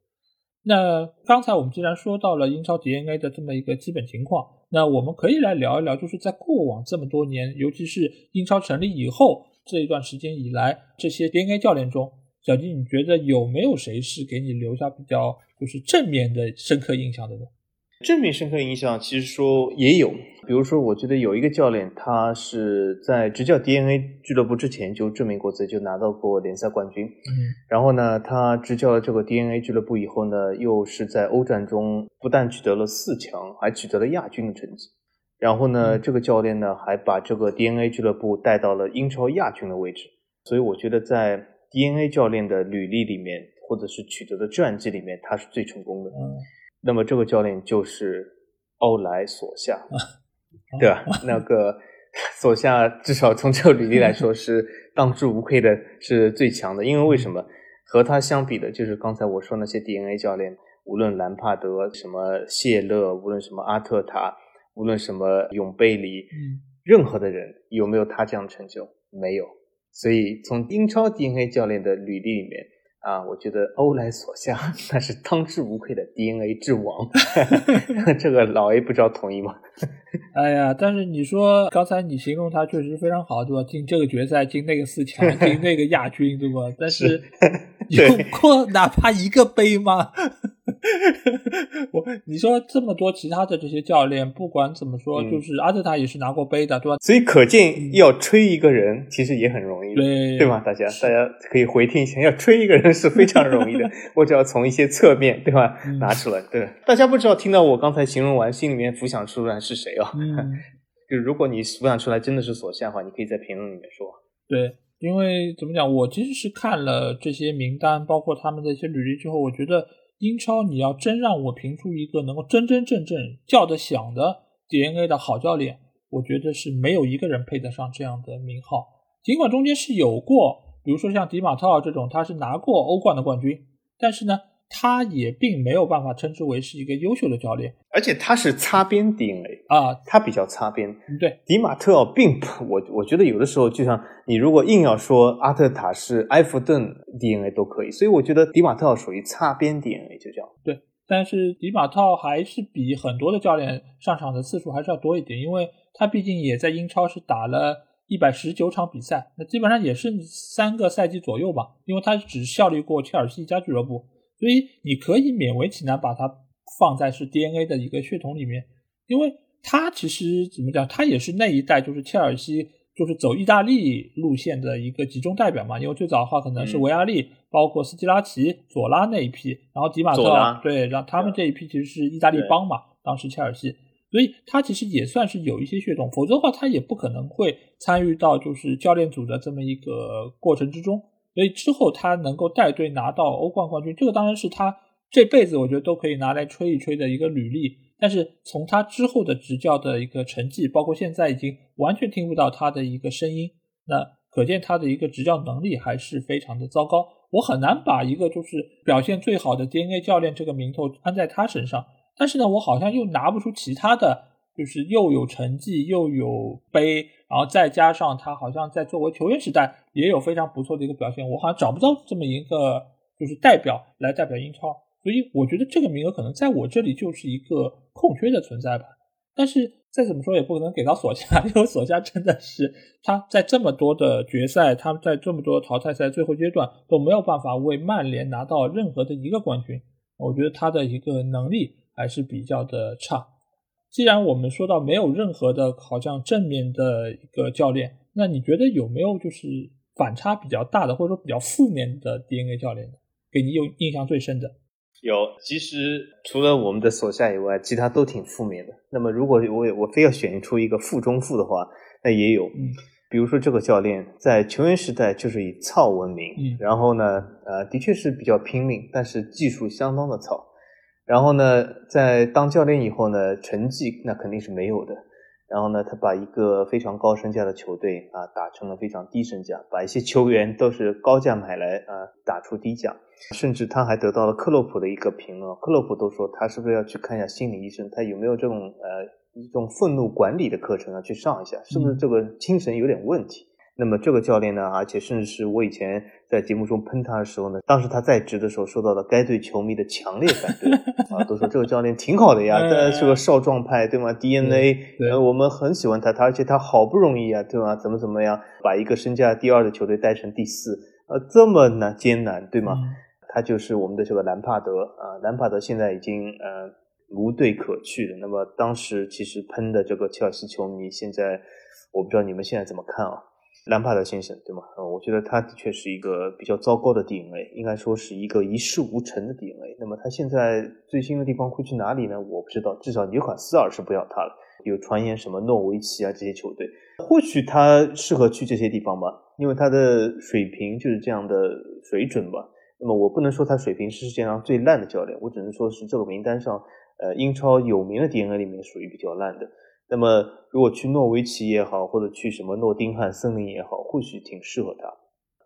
那刚才我们既然说到了英超 DNA 的这么一个基本情况，那我们可以来聊一聊，就是在过往这么多年，尤其是英超成立以后。这一段时间以来，这些 DNA 教练中，小金，你觉得有没有谁是给你留下比较就是正面的深刻印象的呢？正面深刻影响其实说也有，比如说，我觉得有一个教练，他是在执教 DNA 俱乐部之前就证明过自己，就拿到过联赛冠军。嗯，然后呢，他执教了这个 DNA 俱乐部以后呢，又是在欧战中不但取得了四强，还取得了亚军的成绩。然后呢，这个教练呢还把这个 DNA 俱乐部带到了英超亚军的位置，所以我觉得在 DNA 教练的履历里面，或者是取得的战绩里面，他是最成功的。嗯，那么这个教练就是欧莱索夏，对吧？那个 索夏至少从这个履历来说是当之无愧的，是最强的。因为为什么？和他相比的就是刚才我说那些 DNA 教练，无论兰帕德、什么谢勒，无论什么阿特塔。无论什么永贝里，嗯，任何的人有没有他这样的成就？没有。所以从英超 DNA 教练的履历里面啊，我觉得欧莱索夏 那是当之无愧的 DNA 之王。这个老 A 不知道同意吗？哎呀，但是你说刚才你形容他确实非常好，对吧？进这个决赛，进那个四强，进那个亚军，对吧？但是有过哪怕一个杯吗？我你说这么多其他的这些教练，不管怎么说，就是阿特塔也是拿过杯的，对吧？所以可见要吹一个人其实也很容易，对对吧？大家大家可以回听一下，要吹一个人是非常容易的，我只要从一些侧面对吧 拿出来。对，大家不知道听到我刚才形容完，心里面浮想出来是谁啊？就如果你浮想出来真的是索夏的话，你可以在评论里面说。对，因为怎么讲，我其实是看了这些名单，包括他们的一些履历之后，我觉得。英超，你要真让我评出一个能够真真正正叫得响的 DNA 的好教练，我觉得是没有一个人配得上这样的名号。尽管中间是有过，比如说像迪马特尔这种，他是拿过欧冠的冠军，但是呢。他也并没有办法称之为是一个优秀的教练，而且他是擦边 DNA 啊，他比较擦边。对，迪马特奥并不，我我觉得有的时候就像你如果硬要说阿特塔是埃弗顿 DNA 都可以，所以我觉得迪马特奥属于擦边 DNA 就这样。对，但是迪马特奥还是比很多的教练上场的次数还是要多一点，因为他毕竟也在英超是打了一百十九场比赛，那基本上也是三个赛季左右吧，因为他只效力过切尔西一家俱乐部。所以你可以勉为其难把它放在是 DNA 的一个血统里面，因为他其实怎么讲，他也是那一代就是切尔西就是走意大利路线的一个集中代表嘛。因为最早的话可能是维亚利，包括斯基拉奇、佐拉那一批，然后迪马特对，然后他们这一批其实是意大利帮嘛，当时切尔西，所以他其实也算是有一些血统，否则的话他也不可能会参与到就是教练组的这么一个过程之中。所以之后他能够带队拿到欧冠冠军，这个当然是他这辈子我觉得都可以拿来吹一吹的一个履历。但是从他之后的执教的一个成绩，包括现在已经完全听不到他的一个声音，那可见他的一个执教能力还是非常的糟糕。我很难把一个就是表现最好的 DNA 教练这个名头安在他身上。但是呢，我好像又拿不出其他的就是又有成绩又有杯。然后再加上他好像在作为球员时代也有非常不错的一个表现，我好像找不到这么一个就是代表来代表英超，所以我觉得这个名额可能在我这里就是一个空缺的存在吧。但是再怎么说也不可能给到索夏，因为索夏真的是他在这么多的决赛，他在这么多淘汰赛最后阶段都没有办法为曼联拿到任何的一个冠军，我觉得他的一个能力还是比较的差。既然我们说到没有任何的好像正面的一个教练，那你觉得有没有就是反差比较大的或者说比较负面的 DNA 教练？给你有印象最深的？有，其实除了我们的所下以外，其他都挺负面的。那么如果我我非要选出一个负中负的话，那也有，嗯比如说这个教练在球员时代就是以糙闻名，嗯然后呢，呃，的确是比较拼命，但是技术相当的糙。然后呢，在当教练以后呢，成绩那肯定是没有的。然后呢，他把一个非常高身价的球队啊打成了非常低身价，把一些球员都是高价买来啊打出低价，甚至他还得到了克洛普的一个评论，克洛普都说他是不是要去看一下心理医生，他有没有这种呃一种愤怒管理的课程啊去上一下，是不是这个精神有点问题？那么这个教练呢，而且甚至是我以前在节目中喷他的时候呢，当时他在职的时候受到了该队球迷的强烈反对啊，都说这个教练挺好的呀，他是个少壮派，对吗？DNA，呃，我们很喜欢他，他而且他好不容易啊，对吗？怎么怎么样，把一个身价第二的球队带成第四，呃，这么难艰难，对吗？他就是我们的这个兰帕德啊，兰帕德现在已经呃无队可去了。那么当时其实喷的这个切尔西球迷，现在我不知道你们现在怎么看啊？兰帕德先生，对吗？呃，我觉得他的确是一个比较糟糕的 DNA，应该说是一个一事无成的 DNA。那么他现在最新的地方会去哪里呢？我不知道，至少纽卡斯尔是不要他了。有传言什么诺维奇啊这些球队，或许他适合去这些地方吧，因为他的水平就是这样的水准吧。那么我不能说他水平是世界上最烂的教练，我只能说是这个名单上，呃，英超有名的 DNA 里面属于比较烂的。那么，如果去诺维奇也好，或者去什么诺丁汉森林也好，或许挺适合他。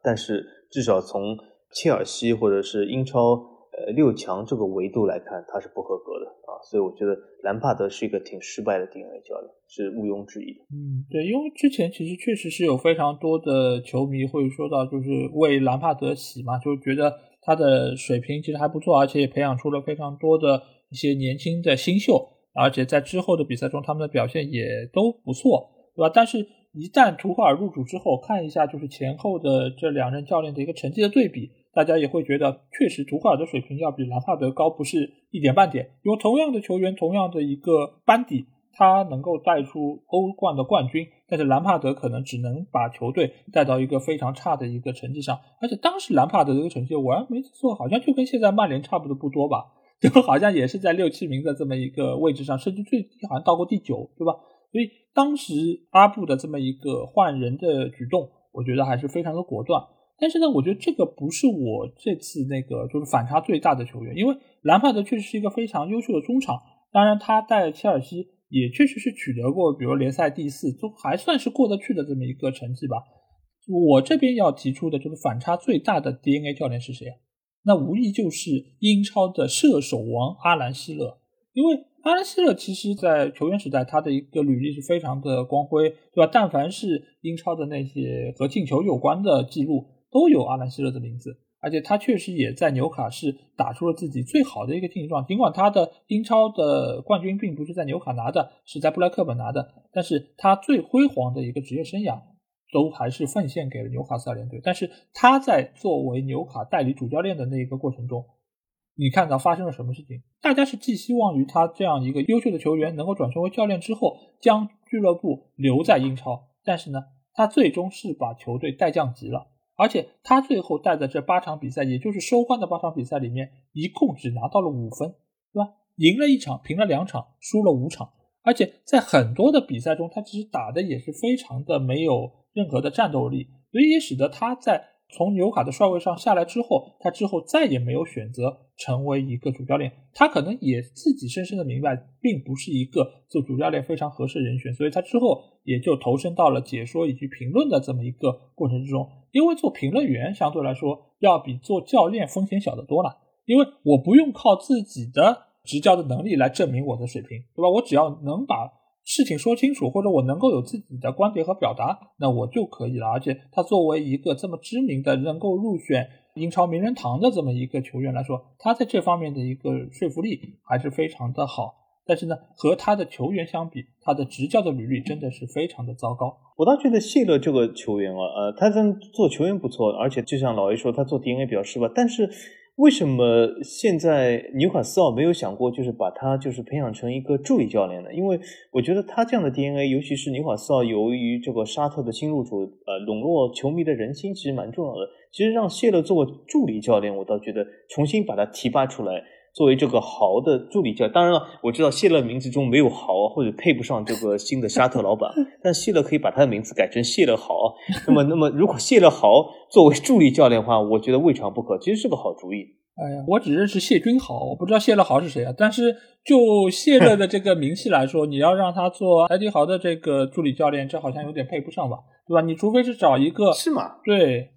但是，至少从切尔西或者是英超呃六强这个维度来看，他是不合格的啊。所以，我觉得兰帕德是一个挺失败的 DNA 教练，是毋庸置疑的。嗯，对，因为之前其实确实是有非常多的球迷会说到，就是为兰帕德喜嘛，就觉得他的水平其实还不错，而且也培养出了非常多的一些年轻的新秀。而且在之后的比赛中，他们的表现也都不错，对吧？但是，一旦图赫尔入主之后，看一下就是前后的这两任教练的一个成绩的对比，大家也会觉得，确实图赫尔的水平要比兰帕德高不是一点半点。因为同样的球员，同样的一个班底，他能够带出欧冠的冠军，但是兰帕德可能只能把球队带到一个非常差的一个成绩上。而且当时兰帕德的一个成绩，我还没记错，好像就跟现在曼联差不多不多吧。就好像也是在六七名的这么一个位置上，甚至最低好像到过第九，对吧？所以当时阿布的这么一个换人的举动，我觉得还是非常的果断。但是呢，我觉得这个不是我这次那个就是反差最大的球员，因为兰帕德确实是一个非常优秀的中场，当然他带切尔西也确实是取得过，比如联赛第四，都还算是过得去的这么一个成绩吧。我这边要提出的就是反差最大的 DNA 教练是谁？那无疑就是英超的射手王阿兰希勒，因为阿兰希勒其实在球员时代他的一个履历是非常的光辉，对吧？但凡是英超的那些和进球有关的记录，都有阿兰希勒的名字，而且他确实也在纽卡是打出了自己最好的一个竞技状。尽管他的英超的冠军并不是在纽卡拿的，是在布莱克本拿的，但是他最辉煌的一个职业生涯。都还是奉献给了纽卡斯尔联队，但是他在作为纽卡代理主教练的那一个过程中，你看到发生了什么事情？大家是寄希望于他这样一个优秀的球员能够转成为教练之后，将俱乐部留在英超。但是呢，他最终是把球队带降级了。而且他最后带的这八场比赛，也就是收官的八场比赛里面，一共只拿到了五分，对吧？赢了一场，平了两场，输了五场。而且在很多的比赛中，他其实打的也是非常的没有任何的战斗力，所以也使得他在。从纽卡的帅位上下来之后，他之后再也没有选择成为一个主教练。他可能也自己深深的明白，并不是一个做主教练非常合适的人选，所以他之后也就投身到了解说以及评论的这么一个过程之中。因为做评论员相对来说要比做教练风险小得多了，因为我不用靠自己的执教的能力来证明我的水平，对吧？我只要能把。事情说清楚，或者我能够有自己的观点和表达，那我就可以了。而且他作为一个这么知名的、能够入选英超名人堂的这么一个球员来说，他在这方面的一个说服力还是非常的好。但是呢，和他的球员相比，他的执教的履历真的是非常的糟糕。我倒觉得谢勒这个球员啊，呃，他在做球员不错，而且就像老 A 说，他做 DNA 比较失败，但是。为什么现在纽卡斯尔没有想过，就是把他就是培养成一个助理教练呢？因为我觉得他这样的 DNA，尤其是纽卡斯尔由于这个沙特的新入主，呃，笼络球迷的人心，其实蛮重要的。其实让谢勒做助理教练，我倒觉得重新把他提拔出来。作为这个豪的助理教，当然了，我知道谢勒名字中没有豪，或者配不上这个新的沙特老板，但谢勒可以把他的名字改成谢勒豪。那么，那么如果谢勒豪作为助理教练的话，我觉得未尝不可，其实是个好主意。哎呀，我只认识谢君豪，我不知道谢勒豪是谁啊。但是就谢勒的这个名气来说，你要让他做埃迪豪的这个助理教练，这好像有点配不上吧，对吧？你除非是找一个，是吗？对，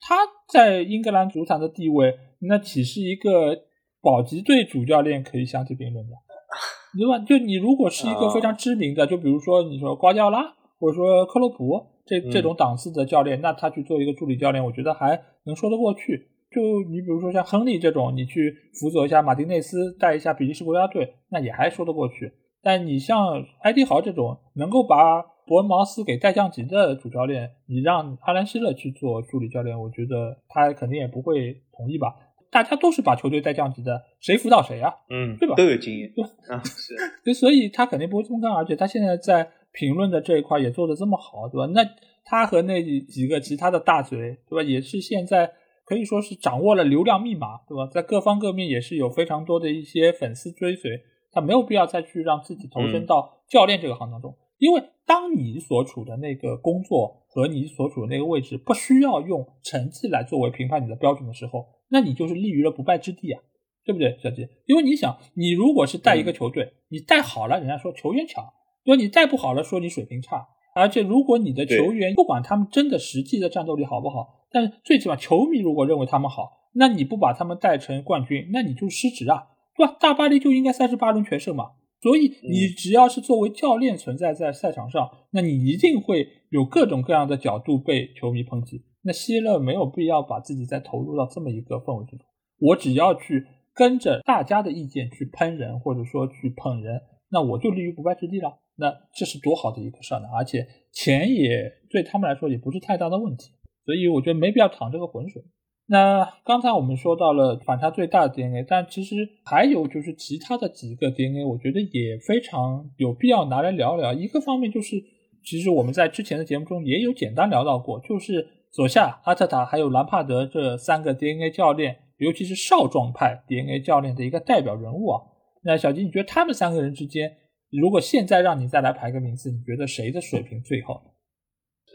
他在英格兰足坛的地位，那岂是一个？保级队主教练可以相提并论的，对吧？就你如果是一个非常知名的，就比如说你说瓜迪奥拉，或者说克洛普这这种档次的教练，那他去做一个助理教练，我觉得还能说得过去。就你比如说像亨利这种，你去辅佐一下马丁内斯，带一下比利时国家队，那也还说得过去。但你像埃迪豪这种能够把伯恩茅斯给带降级的主教练，你让阿兰希勒去做助理教练，我觉得他肯定也不会同意吧。大家都是把球队带降级的，谁辅导谁啊？嗯，对吧？都有经验，对啊，是。就所以他肯定不会这么干，而且他现在在评论的这一块也做的这么好，对吧？那他和那几个其他的大嘴，对吧？也是现在可以说是掌握了流量密码，对吧？在各方各面也是有非常多的一些粉丝追随，他没有必要再去让自己投身到教练这个行当中，因为当你所处的那个工作和你所处的那个位置不需要用成绩来作为评判你的标准的时候。那你就是立于了不败之地啊，对不对，小吉？因为你想，你如果是带一个球队，你带好了，人家说球员强；，因为你带不好了，说你水平差。而且，如果你的球员不管他们真的实际的战斗力好不好，但是最起码球迷如果认为他们好，那你不把他们带成冠军，那你就失职啊，对吧？大巴黎就应该三十八轮全胜嘛。所以，你只要是作为教练存在在赛场上，那你一定会有各种各样的角度被球迷抨击。那希勒没有必要把自己再投入到这么一个氛围之中。我只要去跟着大家的意见去喷人，或者说去捧人，那我就立于不败之地了。那这是多好的一个事儿呢！而且钱也对他们来说也不是太大的问题，所以我觉得没必要淌这个浑水。那刚才我们说到了反差最大的 DNA，但其实还有就是其他的几个 DNA，我觉得也非常有必要拿来聊聊。一个方面就是，其实我们在之前的节目中也有简单聊到过，就是。左下阿特塔还有兰帕德这三个 DNA 教练，尤其是少壮派 DNA 教练的一个代表人物啊。那小金，你觉得他们三个人之间，如果现在让你再来排个名次，你觉得谁的水平最好？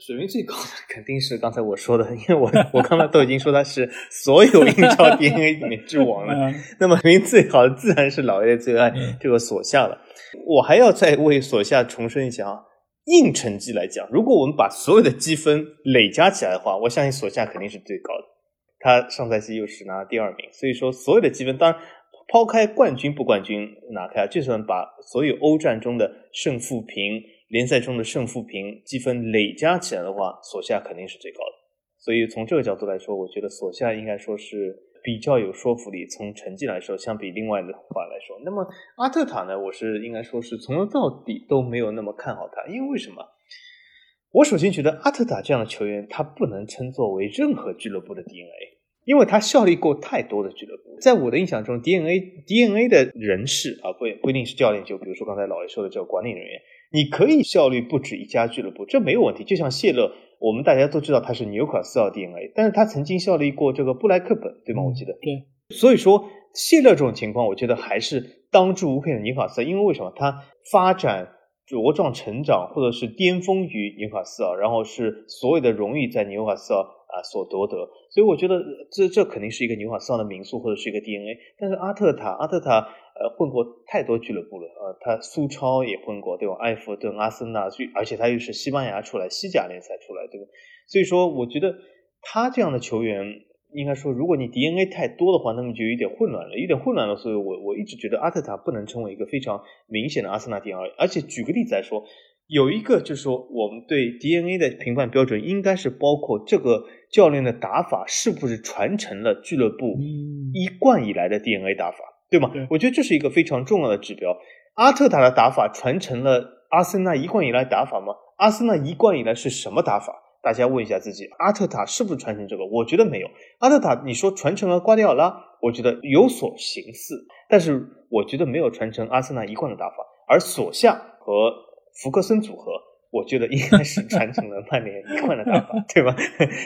水平最高的肯定是刚才我说的，因为我我刚才都已经说他是所有英超 DNA 里面之王了。那么名最好的自然是老爷最爱这个索夏了。我还要再为索夏重申一下啊。硬成绩来讲，如果我们把所有的积分累加起来的话，我相信索夏肯定是最高的。他上赛季又是拿了第二名，所以说所有的积分，当然抛开冠军不冠军拿开，就算把所有欧战中的胜负平、联赛中的胜负平积分累加起来的话，索夏肯定是最高的。所以从这个角度来说，我觉得索夏应该说是。比较有说服力。从成绩来说，相比另外的话来说，那么阿特塔呢？我是应该说是从头到底都没有那么看好他。因为为什么？我首先觉得阿特塔这样的球员，他不能称作为任何俱乐部的 DNA。因为他效力过太多的俱乐部。在我的印象中，DNA DNA 的人士啊，不不一定是教练，就比如说刚才老爷说的这个管理人员，你可以效力不止一家俱乐部，这没有问题。就像谢勒，我们大家都知道他是纽卡斯尔 DNA，但是他曾经效力过这个布莱克本，对吗？我记得。对。所以说，谢勒这种情况，我觉得还是当之无愧的纽卡斯尔，因为为什么他发展？茁壮成长，或者是巅峰于纽卡斯尔，然后是所有的荣誉在纽卡斯尔啊所夺得，所以我觉得这这肯定是一个纽卡斯尔的民宿或者是一个 DNA。但是阿特塔，阿特塔呃混过太多俱乐部了，呃，他苏超也混过，对吧？埃弗顿、阿森纳，而且他又是西班牙出来，西甲联赛出来，对吧？所以说，我觉得他这样的球员。应该说，如果你 DNA 太多的话，那么就有点混乱了，有点混乱了。所以我我一直觉得阿特塔不能成为一个非常明显的阿森纳 DNA。而且举个例子来说，有一个就是说，我们对 DNA 的评判标准应该是包括这个教练的打法是不是传承了俱乐部一贯以来的 DNA 打法，对吗？我觉得这是一个非常重要的指标。阿特塔的打法传承了阿森纳一贯以来打法吗？阿森纳一贯以来是什么打法？大家问一下自己，阿特塔是不是传承这个？我觉得没有。阿特塔，你说传承了瓜迪奥拉，我觉得有所形似，但是我觉得没有传承阿森纳一贯的打法。而索夏和福克森组合，我觉得应该是传承了曼联一贯的打法，对吧？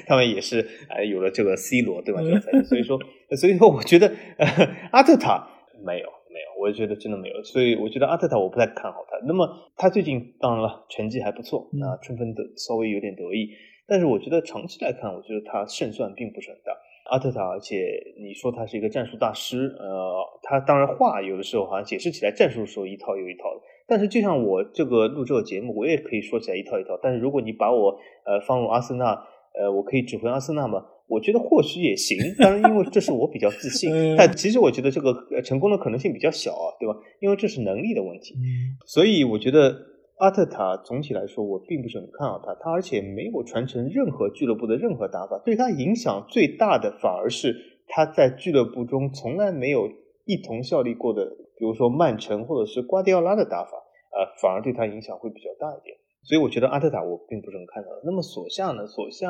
他们也是哎有了这个 C 罗，对吧？这个赛季，所以说，所以说，我觉得呃阿特塔没有。我觉得真的没有，所以我觉得阿特塔我不太看好他。那么他最近当然了，成绩还不错，那春分的稍微有点得意，但是我觉得长期来看，我觉得他胜算并不是很大。阿特塔，而且你说他是一个战术大师，呃，他当然话有的时候好像解释起来战术的时候一套又一套的，但是就像我这个录这个节目，我也可以说起来一套一套。但是如果你把我呃放入阿森纳，呃，我可以指挥阿森纳吗？我觉得或许也行，当然，因为这是我比较自信，但其实我觉得这个成功的可能性比较小啊，对吧？因为这是能力的问题，所以我觉得阿特塔总体来说我并不是很看好他，他而且没有传承任何俱乐部的任何打法，对他影响最大的反而是他在俱乐部中从来没有一同效力过的，比如说曼城或者是瓜迪奥拉的打法，呃，反而对他影响会比较大一点。所以我觉得阿特塔我并不是很看好。那么索夏呢？索夏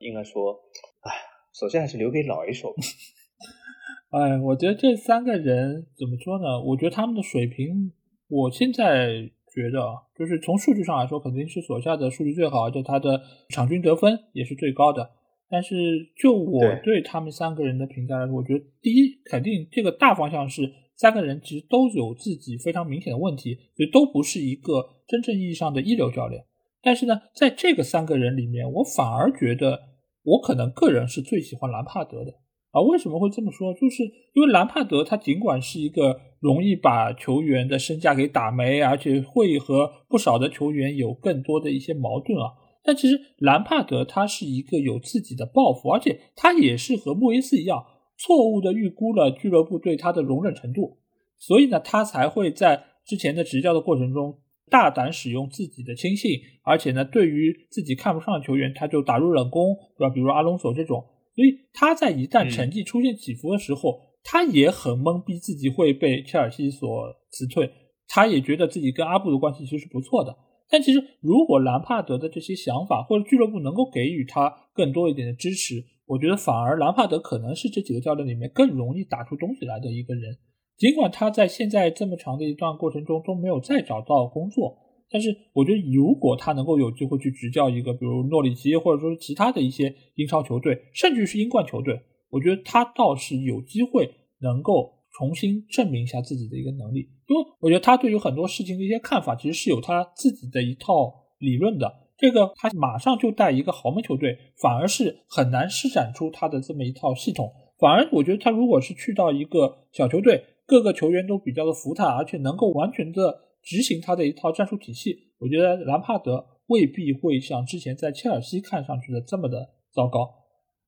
应该说。哎，索夏还是留给老一手。哎，我觉得这三个人怎么说呢？我觉得他们的水平，我现在觉得啊，就是从数据上来说，肯定是索夏的数据最好，就他的场均得分也是最高的。但是就我对他们三个人的评价来说，我觉得第一，肯定这个大方向是三个人其实都有自己非常明显的问题，所以都不是一个真正意义上的一流教练。但是呢，在这个三个人里面，我反而觉得。我可能个人是最喜欢兰帕德的啊，为什么会这么说？就是因为兰帕德他尽管是一个容易把球员的身价给打没，而且会和不少的球员有更多的一些矛盾啊，但其实兰帕德他是一个有自己的抱负，而且他也是和莫耶斯一样，错误的预估了俱乐部对他的容忍程度，所以呢，他才会在之前的执教的过程中。大胆使用自己的亲信，而且呢，对于自己看不上的球员，他就打入冷宫，对吧？比如阿隆索这种，所以他在一旦成绩出现起伏的时候，他也很懵逼，自己会被切尔西所辞退。他也觉得自己跟阿布的关系其实是不错的。但其实，如果兰帕德的这些想法或者俱乐部能够给予他更多一点的支持，我觉得反而兰帕德可能是这几个教练里面更容易打出东西来的一个人。尽管他在现在这么长的一段过程中都没有再找到工作，但是我觉得如果他能够有机会去执教一个，比如诺里奇或者说其他的一些英超球队，甚至是英冠球队，我觉得他倒是有机会能够重新证明一下自己的一个能力。因为我觉得他对于很多事情的一些看法，其实是有他自己的一套理论的。这个他马上就带一个豪门球队，反而是很难施展出他的这么一套系统。反而我觉得他如果是去到一个小球队，各个球员都比较的服他，而且能够完全的执行他的一套战术体系。我觉得兰帕德未必会像之前在切尔西看上去的这么的糟糕。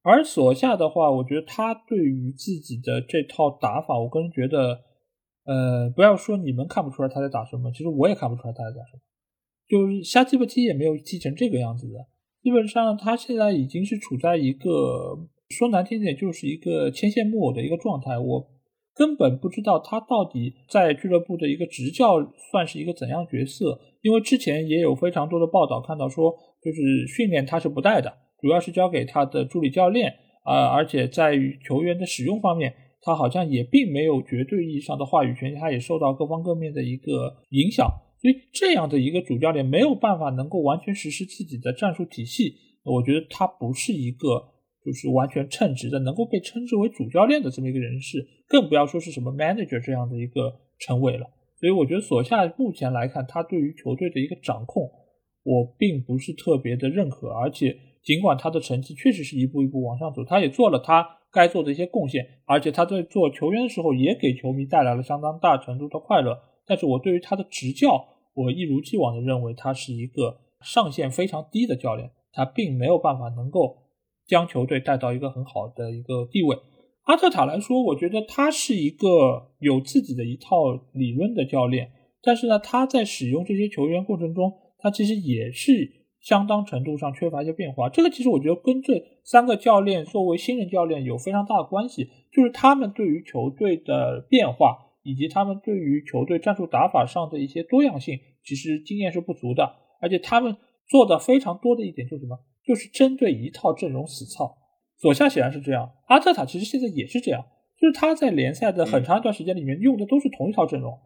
而索夏的话，我觉得他对于自己的这套打法，我个人觉得，呃，不要说你们看不出来他在打什么，其实我也看不出来他在打什么。就是瞎踢不踢也没有踢成这个样子的。基本上他现在已经是处在一个说难听点，就是一个牵线木偶的一个状态。我。根本不知道他到底在俱乐部的一个执教算是一个怎样角色，因为之前也有非常多的报道看到说，就是训练他是不带的，主要是交给他的助理教练啊，而且在于球员的使用方面，他好像也并没有绝对意义上的话语权，他也受到各方各面的一个影响。所以这样的一个主教练没有办法能够完全实施自己的战术体系，我觉得他不是一个就是完全称职的，能够被称之为主教练的这么一个人士，更不要说是什么 manager 这样的一个称谓了。所以我觉得索夏目前来看，他对于球队的一个掌控，我并不是特别的认可。而且尽管他的成绩确实是一步一步往上走，他也做了他该做的一些贡献，而且他在做球员的时候也给球迷带来了相当大程度的快乐。但是我对于他的执教，我一如既往的认为他是一个上限非常低的教练，他并没有办法能够将球队带到一个很好的一个地位。阿特塔来说，我觉得他是一个有自己的一套理论的教练，但是呢，他在使用这些球员过程中，他其实也是相当程度上缺乏一些变化。这个其实我觉得跟这三个教练作为新人教练有非常大的关系，就是他们对于球队的变化。以及他们对于球队战术打法上的一些多样性，其实经验是不足的，而且他们做的非常多的一点就是什么？就是针对一套阵容死操。左下显然是这样，阿特塔其实现在也是这样，就是他在联赛的很长一段时间里面用的都是同一套阵容，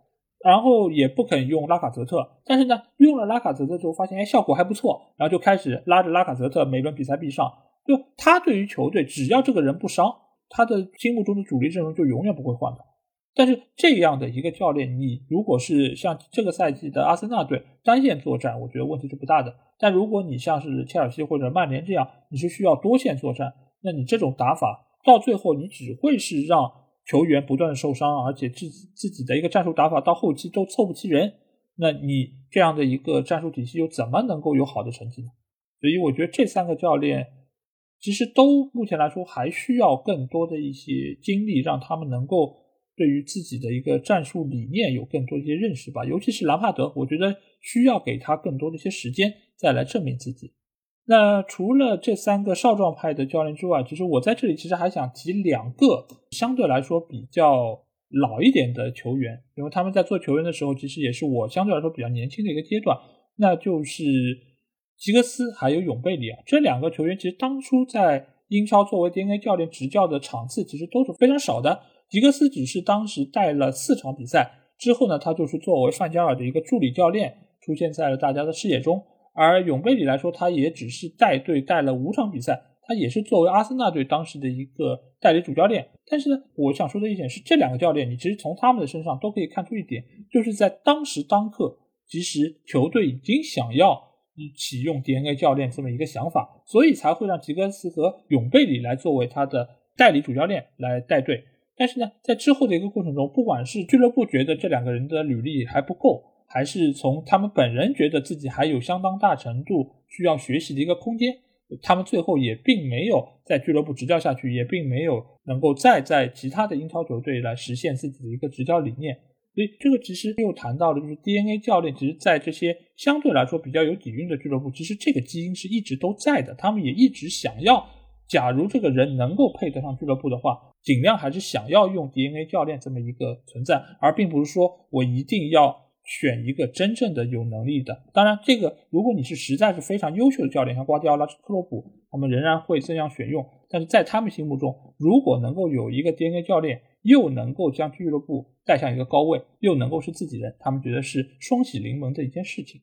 然后也不肯用拉卡泽特，但是呢，用了拉卡泽特之后发现哎效果还不错，然后就开始拉着拉卡泽特每轮比赛必上。就他对于球队，只要这个人不伤，他的心目中的主力阵容就永远不会换的。但是这样的一个教练，你如果是像这个赛季的阿森纳队单线作战，我觉得问题是不大的。但如果你像是切尔西或者曼联这样，你是需要多线作战，那你这种打法到最后你只会是让球员不断的受伤，而且自自己的一个战术打法到后期都凑不齐人。那你这样的一个战术体系又怎么能够有好的成绩呢？所以我觉得这三个教练其实都目前来说还需要更多的一些精力，让他们能够。对于自己的一个战术理念有更多一些认识吧，尤其是兰帕德，我觉得需要给他更多的一些时间再来证明自己。那除了这三个少壮派的教练之外，其实我在这里其实还想提两个相对来说比较老一点的球员，因为他们在做球员的时候，其实也是我相对来说比较年轻的一个阶段，那就是吉格斯还有永贝里啊，这两个球员其实当初在英超作为 DNA 教练执教的场次其实都是非常少的。吉格斯只是当时带了四场比赛之后呢，他就是作为范加尔的一个助理教练出现在了大家的视野中。而永贝里来说，他也只是带队带了五场比赛，他也是作为阿森纳队当时的一个代理主教练。但是呢，我想说的一点是，这两个教练，你其实从他们的身上都可以看出一点，就是在当时当刻，其实球队已经想要启用 DNA 教练这么一个想法，所以才会让吉格斯和永贝里来作为他的代理主教练来带队。但是呢，在之后的一个过程中，不管是俱乐部觉得这两个人的履历还不够，还是从他们本人觉得自己还有相当大程度需要学习的一个空间，他们最后也并没有在俱乐部执教下去，也并没有能够再在其他的英超球队来实现自己的一个执教理念。所以这个其实又谈到了，就是 DNA 教练，其实在这些相对来说比较有底蕴的俱乐部，其实这个基因是一直都在的，他们也一直想要。假如这个人能够配得上俱乐部的话，尽量还是想要用 DNA 教练这么一个存在，而并不是说我一定要选一个真正的有能力的。当然，这个如果你是实在是非常优秀的教练，像瓜迪奥拉、克洛普，他们仍然会这样选用。但是在他们心目中，如果能够有一个 DNA 教练，又能够将俱乐部带向一个高位，又能够是自己人，他们觉得是双喜临门的一件事情。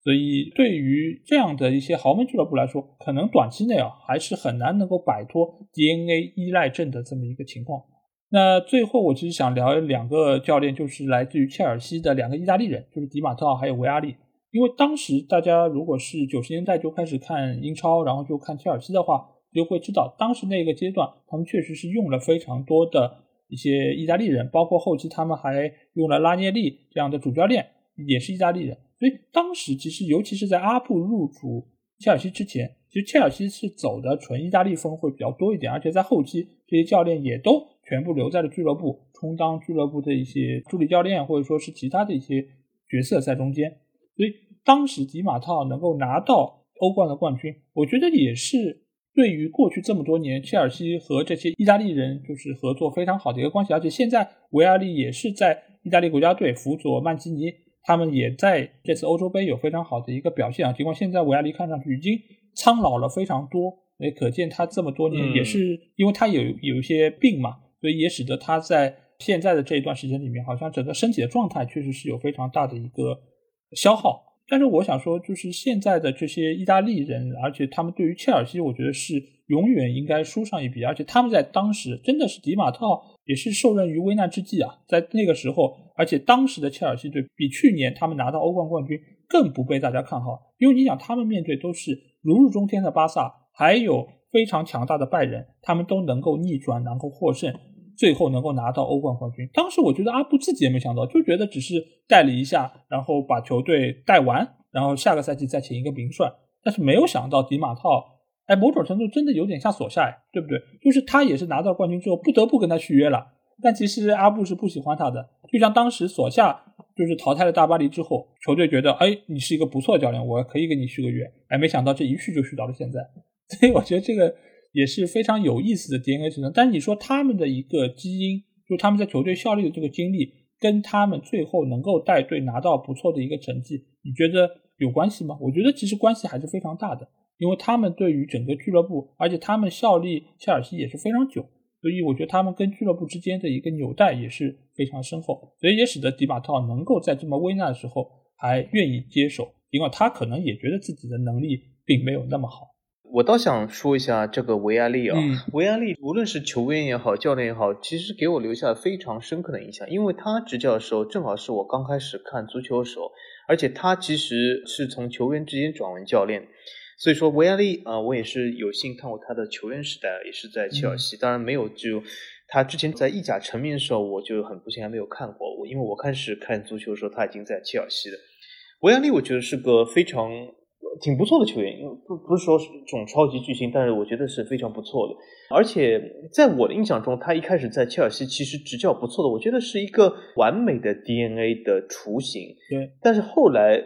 所以，对于这样的一些豪门俱乐部来说，可能短期内啊，还是很难能够摆脱 DNA 依赖症的这么一个情况。那最后，我其实想聊两个教练，就是来自于切尔西的两个意大利人，就是迪马特奥还有维阿利。因为当时大家如果是九十年代就开始看英超，然后就看切尔西的话，就会知道当时那个阶段，他们确实是用了非常多的一些意大利人，包括后期他们还用了拉涅利这样的主教练，也是意大利人。所以当时其实，尤其是在阿布入主切尔西之前，其实切尔西是走的纯意大利风会比较多一点，而且在后期这些教练也都全部留在了俱乐部，充当俱乐部的一些助理教练，或者说是其他的一些角色在中间。所以当时迪马特能够拿到欧冠的冠军，我觉得也是对于过去这么多年切尔西和这些意大利人就是合作非常好的一个关系。而且现在维亚利也是在意大利国家队辅佐曼基尼。他们也在这次欧洲杯有非常好的一个表现啊，尽管现在维亚利看上去已经苍老了非常多，也可见他这么多年也是因为他有有一些病嘛，所以也使得他在现在的这一段时间里面，好像整个身体的状态确实是有非常大的一个消耗。但是我想说，就是现在的这些意大利人，而且他们对于切尔西，我觉得是永远应该输上一笔。而且他们在当时真的是迪马特也是受任于危难之际啊，在那个时候，而且当时的切尔西队比去年他们拿到欧冠冠军更不被大家看好，因为你想他们面对都是如日中天的巴萨，还有非常强大的拜仁，他们都能够逆转，能够获胜。最后能够拿到欧冠冠军，当时我觉得阿布自己也没想到，就觉得只是带了一下，然后把球队带完，然后下个赛季再请一个名帅。但是没有想到迪马套，哎，某种程度真的有点像索夏，对不对？就是他也是拿到冠军之后不得不跟他续约了。但其实阿布是不喜欢他的，就像当时索夏就是淘汰了大巴黎之后，球队觉得哎你是一个不错的教练，我可以给你续个约。哎，没想到这一续就续到了现在，所以我觉得这个。也是非常有意思的 DNA 成，但是你说他们的一个基因，就他们在球队效力的这个经历，跟他们最后能够带队拿到不错的一个成绩，你觉得有关系吗？我觉得其实关系还是非常大的，因为他们对于整个俱乐部，而且他们效力切尔西也是非常久，所以我觉得他们跟俱乐部之间的一个纽带也是非常深厚，所以也使得迪马特能够在这么危难的时候还愿意接手，尽管他可能也觉得自己的能力并没有那么好。我倒想说一下这个维亚利啊，维亚利无论是球员也好，教练也好，其实给我留下非常深刻的印象，因为他执教的时候正好是我刚开始看足球的时候，而且他其实是从球员之间转为教练，所以说维亚利啊，我也是有幸看过他的球员时代，也是在切尔西，当然没有就他之前在意甲成名的时候，我就很不幸还没有看过，我因为我开始看足球的时候他已经在切尔西了，维亚利我觉得是个非常。挺不错的球员，不不是说是这种超级巨星，但是我觉得是非常不错的。而且在我的印象中，他一开始在切尔西其实执教不错的，我觉得是一个完美的 DNA 的雏形。对，但是后来。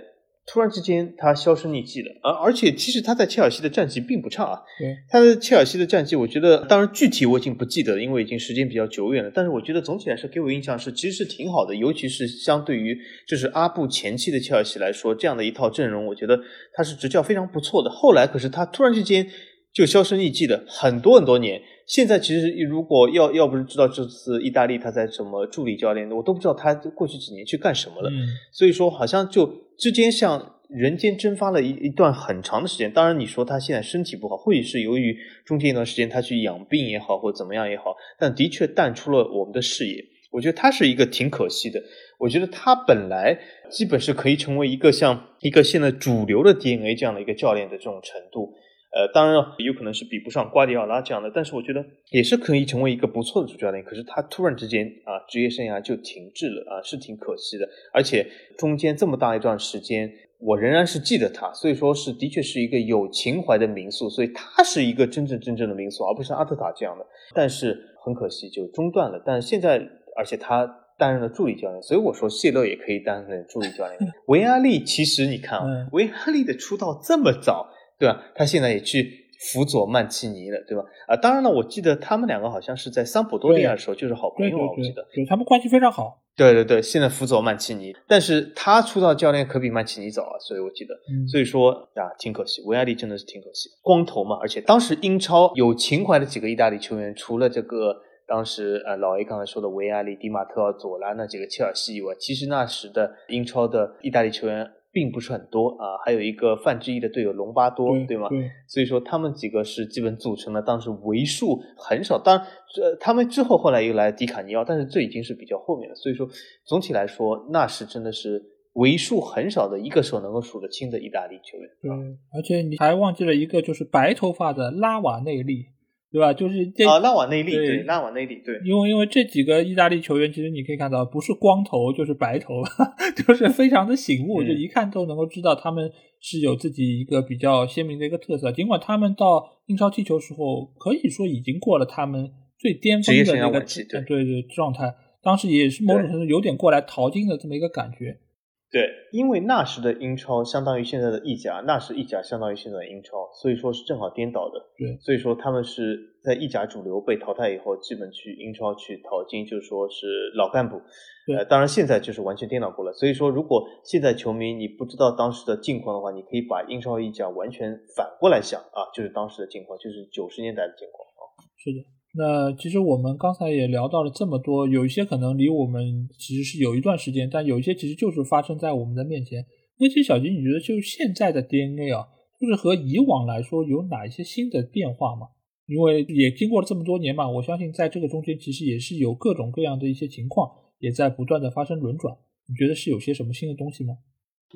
突然之间，他销声匿迹了，而而且其实他在切尔西的战绩并不差啊。对，他的切尔西的战绩，我觉得当然具体我已经不记得了，因为已经时间比较久远了。但是我觉得总体来说给我印象是其实是挺好的，尤其是相对于就是阿布前期的切尔西来说，这样的一套阵容，我觉得他是执教非常不错的。后来可是他突然之间就销声匿迹了很多很多年。现在其实如果要要不是知道这次意大利他在什么助理教练，我都不知道他过去几年去干什么了。所以说好像就之间像人间蒸发了一一段很长的时间。当然你说他现在身体不好，或许是由于中间一段时间他去养病也好，或怎么样也好，但的确淡出了我们的视野。我觉得他是一个挺可惜的。我觉得他本来基本是可以成为一个像一个现在主流的 DNA 这样的一个教练的这种程度。呃，当然有可能是比不上瓜迪奥拉这样的，但是我觉得也是可以成为一个不错的主教练。可是他突然之间啊，职业生涯就停滞了啊，是挺可惜的。而且中间这么大一段时间，我仍然是记得他，所以说是的确是一个有情怀的民宿，所以他是一个真正真正的民宿，而不是阿特塔这样的。但是很可惜就中断了。但是现在，而且他担任了助理教练，所以我说谢勒也可以担任助理教练。维阿利其实你看啊，维阿利的出道这么早。对吧？他现在也去辅佐曼奇尼了，对吧？啊，当然了，我记得他们两个好像是在桑普多利亚的时候就是好朋友，我记得，对他们关系非常好。对对对，现在辅佐曼奇尼，但是他出道教练可比曼奇尼早啊，所以我记得，所以说啊，挺可惜，维亚利真的是挺可惜，光头嘛，而且当时英超有情怀的几个意大利球员，除了这个当时呃老 A 刚才说的维亚利、迪马特、佐拉那几个切尔西以外，其实那时的英超的意大利球员。并不是很多啊，还有一个范志毅的队友隆巴多，对吗？对所以说他们几个是基本组成了当时为数很少。当然，呃，他们之后后来又来迪卡尼奥，但是这已经是比较后面了。所以说，总体来说，那是真的是为数很少的一个手能够数得清的意大利球员。对，而且你还忘记了一个，就是白头发的拉瓦内利。对吧？就是这啊，拉瓦内利对，拉瓦内利对，因为因为这几个意大利球员，其实你可以看到，不是光头就是白头，就是非常的醒目，就一看都能够知道他们是有自己一个比较鲜明的一个特色。尽管他们到英超踢球时候，可以说已经过了他们最巅峰的那个对对状态，当时也是某种程度有点过来淘金的这么一个感觉。对，因为那时的英超相当于现在的意甲，那时意甲相当于现在的英超，所以说是正好颠倒的。对，所以说他们是在意甲主流被淘汰以后，基本去英超去淘金，就是说是老干部。呃，当然现在就是完全颠倒过了。所以说，如果现在球迷你不知道当时的境况的话，你可以把英超、意甲完全反过来想啊，就是当时的境况，就是九十年代的境况啊。是的。那其实我们刚才也聊到了这么多，有一些可能离我们其实是有一段时间，但有一些其实就是发生在我们的面前。那其实小吉，你觉得就现在的 DNA 啊，就是和以往来说有哪一些新的变化吗？因为也经过了这么多年嘛，我相信在这个中间其实也是有各种各样的一些情况也在不断的发生轮转。你觉得是有些什么新的东西吗？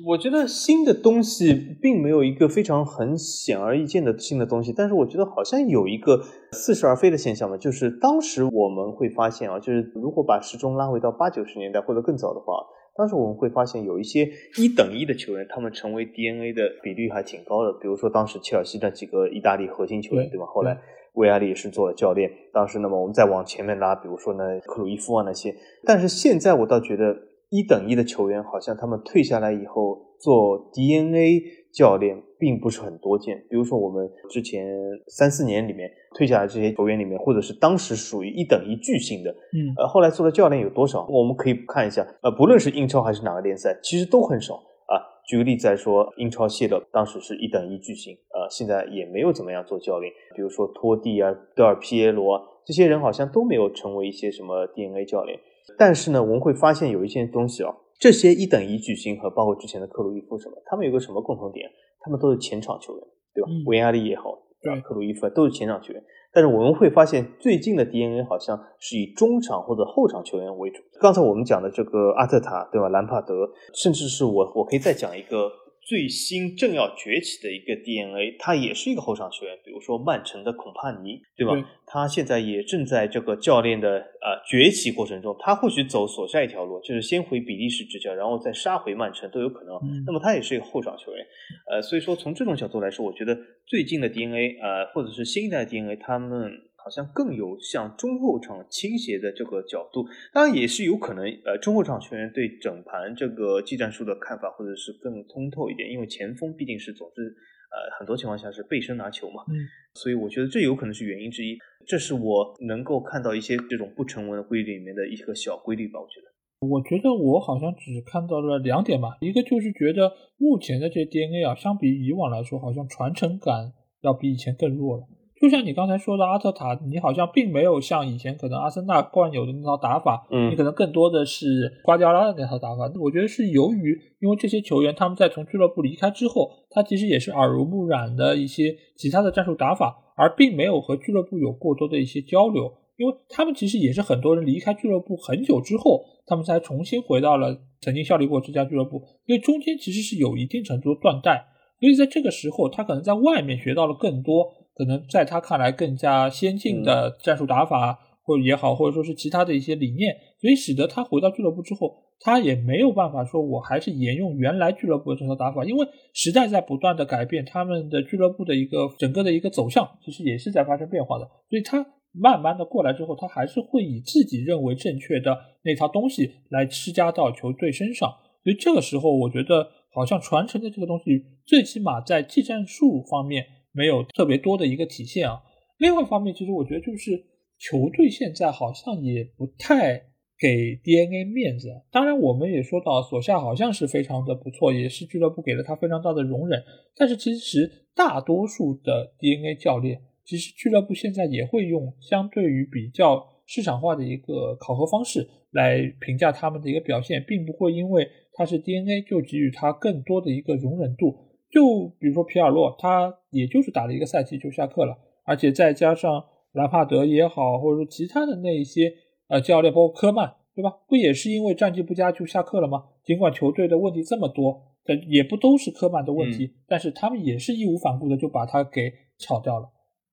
我觉得新的东西并没有一个非常很显而易见的新的东西，但是我觉得好像有一个似是而非的现象嘛，就是当时我们会发现啊，就是如果把时钟拉回到八九十年代或者更早的话，当时我们会发现有一些一等一的球员，他们成为 DNA 的比率还挺高的，比如说当时切尔西的几个意大利核心球员，对吧？后来维埃利也是做了教练，当时那么我们再往前面拉，比如说呢克鲁伊夫啊那些，但是现在我倒觉得。一等一的球员，好像他们退下来以后做 DNA 教练并不是很多见。比如说，我们之前三四年里面退下来这些球员里面，或者是当时属于一等一巨星的，嗯，呃，后来做的教练有多少？我们可以看一下，呃，不论是英超还是哪个联赛，其实都很少啊。举个例子来说，英超谢勒当时是一等一巨星，呃，现在也没有怎么样做教练。比如说托蒂啊、德尔皮耶罗啊，这些人好像都没有成为一些什么 DNA 教练。但是呢，我们会发现有一些东西哦，这些一等一巨星和包括之前的克鲁伊夫什么，他们有个什么共同点？他们都是前场球员，对吧？维亚利也好，对吧？克鲁伊夫都是前场球员。但是我们会发现，最近的 DNA 好像是以中场或者后场球员为主。刚才我们讲的这个阿特塔，对吧？兰帕德，甚至是我，我可以再讲一个。最新正要崛起的一个 DNA，他也是一个后场球员，比如说曼城的孔帕尼，对吧？他现在也正在这个教练的呃崛起过程中，他或许走索下一条路，就是先回比利时执教，然后再杀回曼城都有可能。那么他也是一个后场球员，呃，所以说从这种角度来说，我觉得最近的 DNA，呃，或者是新一代 DNA，他们。好像更有向中后场倾斜的这个角度，当然也是有可能，呃，中后场球员对整盘这个技战术的看法，或者是更通透一点，因为前锋毕竟是总是，呃，很多情况下是背身拿球嘛，嗯，所以我觉得这有可能是原因之一。这是我能够看到一些这种不成文的规律里面的一个小规律吧，我觉得。我觉得我好像只看到了两点吧，一个就是觉得目前的这 DNA 啊，相比以往来说，好像传承感要比以前更弱了。就像你刚才说的，阿特塔，你好像并没有像以前可能阿森纳惯有的那套打法，嗯，你可能更多的是瓜迪奥拉的那套打法。我觉得是由于，因为这些球员他们在从俱乐部离开之后，他其实也是耳濡目染的一些其他的战术打法，而并没有和俱乐部有过多的一些交流。因为他们其实也是很多人离开俱乐部很久之后，他们才重新回到了曾经效力过这家俱乐部，所以中间其实是有一定程度的断代。所以在这个时候，他可能在外面学到了更多。可能在他看来更加先进的战术打法，或者也好，或者说是其他的一些理念，所以使得他回到俱乐部之后，他也没有办法说我还是沿用原来俱乐部的这套打法，因为时代在不断的改变，他们的俱乐部的一个整个的一个走向，其实也是在发生变化的。所以他慢慢的过来之后，他还是会以自己认为正确的那套东西来施加到球队身上。所以这个时候，我觉得好像传承的这个东西，最起码在技战术方面。没有特别多的一个体现啊。另外一方面，其实我觉得就是球队现在好像也不太给 DNA 面子。当然，我们也说到索夏好像是非常的不错，也是俱乐部给了他非常大的容忍。但是其实大多数的 DNA 教练，其实俱乐部现在也会用相对于比较市场化的一个考核方式来评价他们的一个表现，并不会因为他是 DNA 就给予他更多的一个容忍度。就比如说皮尔洛，他也就是打了一个赛季就下课了，而且再加上兰帕德也好，或者说其他的那一些呃教练，包括科曼，对吧？不也是因为战绩不佳就下课了吗？尽管球队的问题这么多，但也不都是科曼的问题，但是他们也是义无反顾的就把他给炒掉了。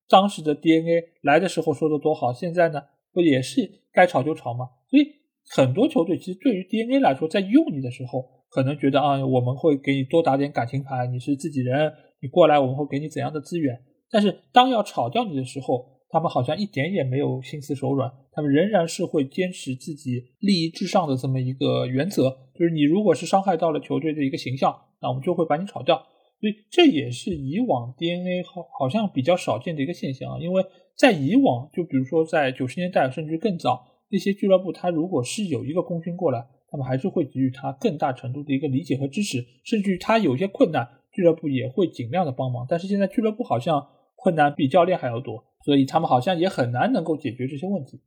当时的 DNA 来的时候说的多好，现在呢不也是该炒就炒吗？所以很多球队其实对于 DNA 来说，在用你的时候。可能觉得啊，我们会给你多打点感情牌，你是自己人，你过来我们会给你怎样的资源。但是当要炒掉你的时候，他们好像一点也没有心慈手软，他们仍然是会坚持自己利益至上的这么一个原则，就是你如果是伤害到了球队的一个形象，那我们就会把你炒掉。所以这也是以往 DNA 好好像比较少见的一个现象啊，因为在以往，就比如说在九十年代甚至更早，那些俱乐部他如果是有一个功勋过来，他们还是会给予他更大程度的一个理解和支持，甚至于他有些困难，俱乐部也会尽量的帮忙。但是现在俱乐部好像困难比教练还要多，所以他们好像也很难能够解决这些问题。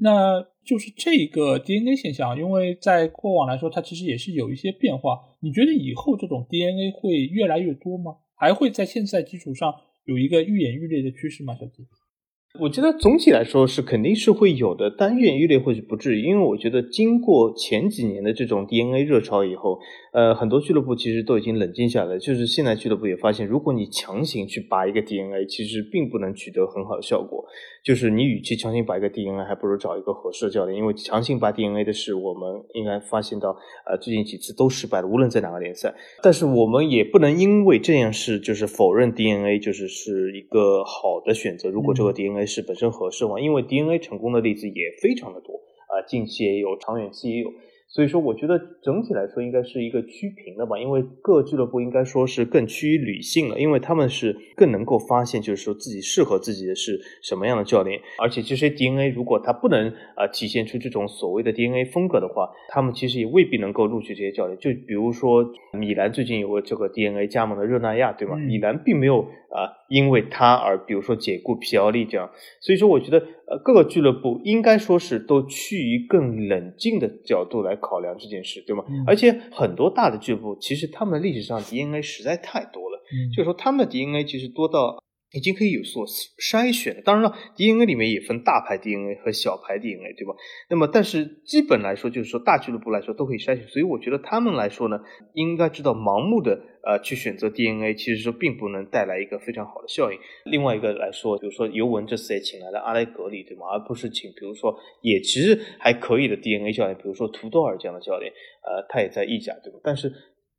那就是这个 DNA 现象，因为在过往来说，它其实也是有一些变化。你觉得以后这种 DNA 会越来越多吗？还会在现在基础上有一个愈演愈烈的趋势吗？小吉？我觉得总体来说是肯定是会有的，但愈演愈烈或许不至于，因为我觉得经过前几年的这种 DNA 热潮以后，呃，很多俱乐部其实都已经冷静下来。就是现在俱乐部也发现，如果你强行去拔一个 DNA，其实并不能取得很好的效果。就是你与其强行拔一个 DNA，还不如找一个合适的教练，因为强行拔 DNA 的事，我们应该发现到，呃，最近几次都失败了，无论在哪个联赛。但是我们也不能因为这件事就是否认 DNA 就是是一个好的选择。如果这个 DNA 是本身合适吗，因为 DNA 成功的例子也非常的多，啊，近期也有，长远期也有。所以说，我觉得整体来说应该是一个趋平的吧，因为各俱乐部应该说是更趋于理性了，因为他们是更能够发现，就是说自己适合自己的是什么样的教练，而且这些 DNA 如果他不能啊体现出这种所谓的 DNA 风格的话，他们其实也未必能够录取这些教练。就比如说米兰最近有个这个 DNA 加盟的热那亚，对吗？米兰并没有啊因为他而比如说解雇皮奥利这样，所以说我觉得呃各个俱乐部应该说是都趋于更冷静的角度来。考量这件事，对吗？而且很多大的俱乐部，其实他们历史上 DNA 实在太多了，就是说他们的 DNA 其实多到。已经可以有所筛选了。当然了，DNA 里面也分大牌 DNA 和小牌 DNA，对吧？那么，但是基本来说，就是说大俱乐部来说都可以筛选。所以我觉得他们来说呢，应该知道盲目的呃去选择 DNA，其实说并不能带来一个非常好的效应。另外一个来说，比如说尤文这次也请来了阿莱格里，对吗？而不是请比如说也其实还可以的 DNA 教练，比如说图多尔这样的教练，呃，他也在意甲，对吧？但是。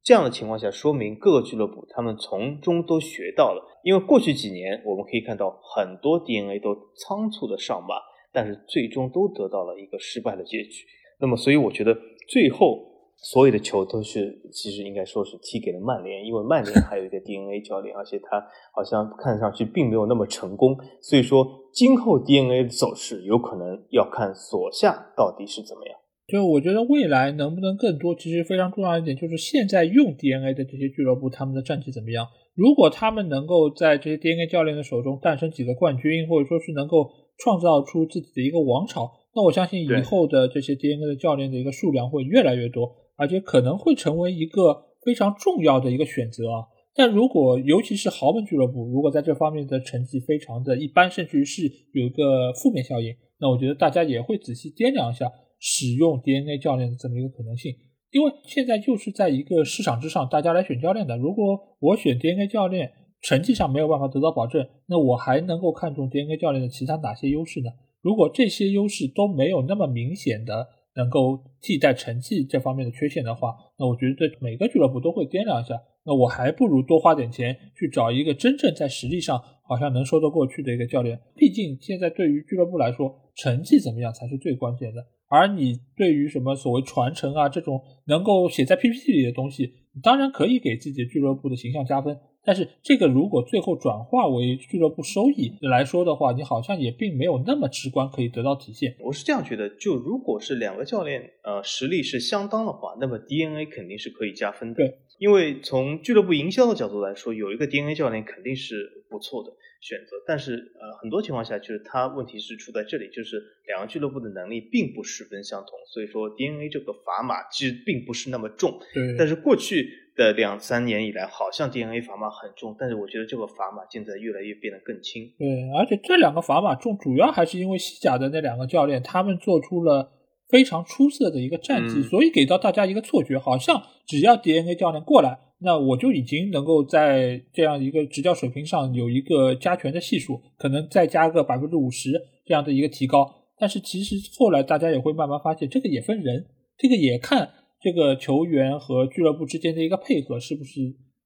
这样的情况下，说明各个俱乐部他们从中都学到了。因为过去几年，我们可以看到很多 DNA 都仓促的上马，但是最终都得到了一个失败的结局。那么，所以我觉得最后所有的球都是其实应该说是踢给了曼联，因为曼联还有一个 DNA 教练，而且他好像看上去并没有那么成功。所以说，今后 DNA 的走势有可能要看索夏到底是怎么样。就我觉得未来能不能更多，其实非常重要一点就是现在用 DNA 的这些俱乐部，他们的战绩怎么样？如果他们能够在这些 DNA 教练的手中诞生几个冠军，或者说是能够创造出自己的一个王朝，那我相信以后的这些 DNA 的教练的一个数量会越来越多，而且可能会成为一个非常重要的一个选择啊。但如果尤其是豪门俱乐部，如果在这方面的成绩非常的一般，甚至于是有一个负面效应，那我觉得大家也会仔细掂量一下。使用 DNA 教练的这么一个可能性，因为现在就是在一个市场之上，大家来选教练的。如果我选 DNA 教练，成绩上没有办法得到保证，那我还能够看中 DNA 教练的其他哪些优势呢？如果这些优势都没有那么明显的能够替代成绩这方面的缺陷的话，那我觉得每个俱乐部都会掂量一下。那我还不如多花点钱去找一个真正在实力上好像能说得过去的一个教练。毕竟现在对于俱乐部来说，成绩怎么样才是最关键的。而你对于什么所谓传承啊这种能够写在 PPT 里的东西，你当然可以给自己俱乐部的形象加分。但是这个如果最后转化为俱乐部收益来说的话，你好像也并没有那么直观可以得到体现。我是这样觉得，就如果是两个教练呃实力是相当的话，那么 DNA 肯定是可以加分的。对，因为从俱乐部营销的角度来说，有一个 DNA 教练肯定是不错的。选择，但是呃，很多情况下就是他问题是出在这里，就是两个俱乐部的能力并不十分相同，所以说 DNA 这个砝码其实并不是那么重。对。但是过去的两三年以来，好像 DNA 砝码很重，但是我觉得这个砝码现在越来越变得更轻。对，而且这两个砝码重，主要还是因为西甲的那两个教练，他们做出了非常出色的一个战绩，所以给到大家一个错觉，好像只要 DNA 教练过来。那我就已经能够在这样一个执教水平上有一个加权的系数，可能再加个百分之五十这样的一个提高。但是其实后来大家也会慢慢发现，这个也分人，这个也看这个球员和俱乐部之间的一个配合是不是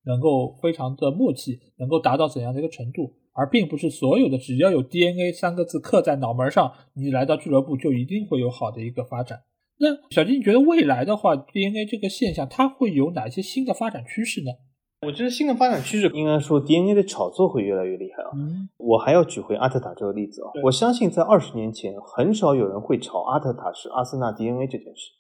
能够非常的默契，能够达到怎样的一个程度，而并不是所有的只要有 DNA 三个字刻在脑门上，你来到俱乐部就一定会有好的一个发展。那小金，你觉得未来的话，DNA 这个现象它会有哪些新的发展趋势呢？我觉得新的发展趋势应该说 DNA 的炒作会越来越厉害啊。嗯，我还要举回阿特塔这个例子啊。我相信在二十年前，很少有人会炒阿特塔是阿森纳 DNA 这件事，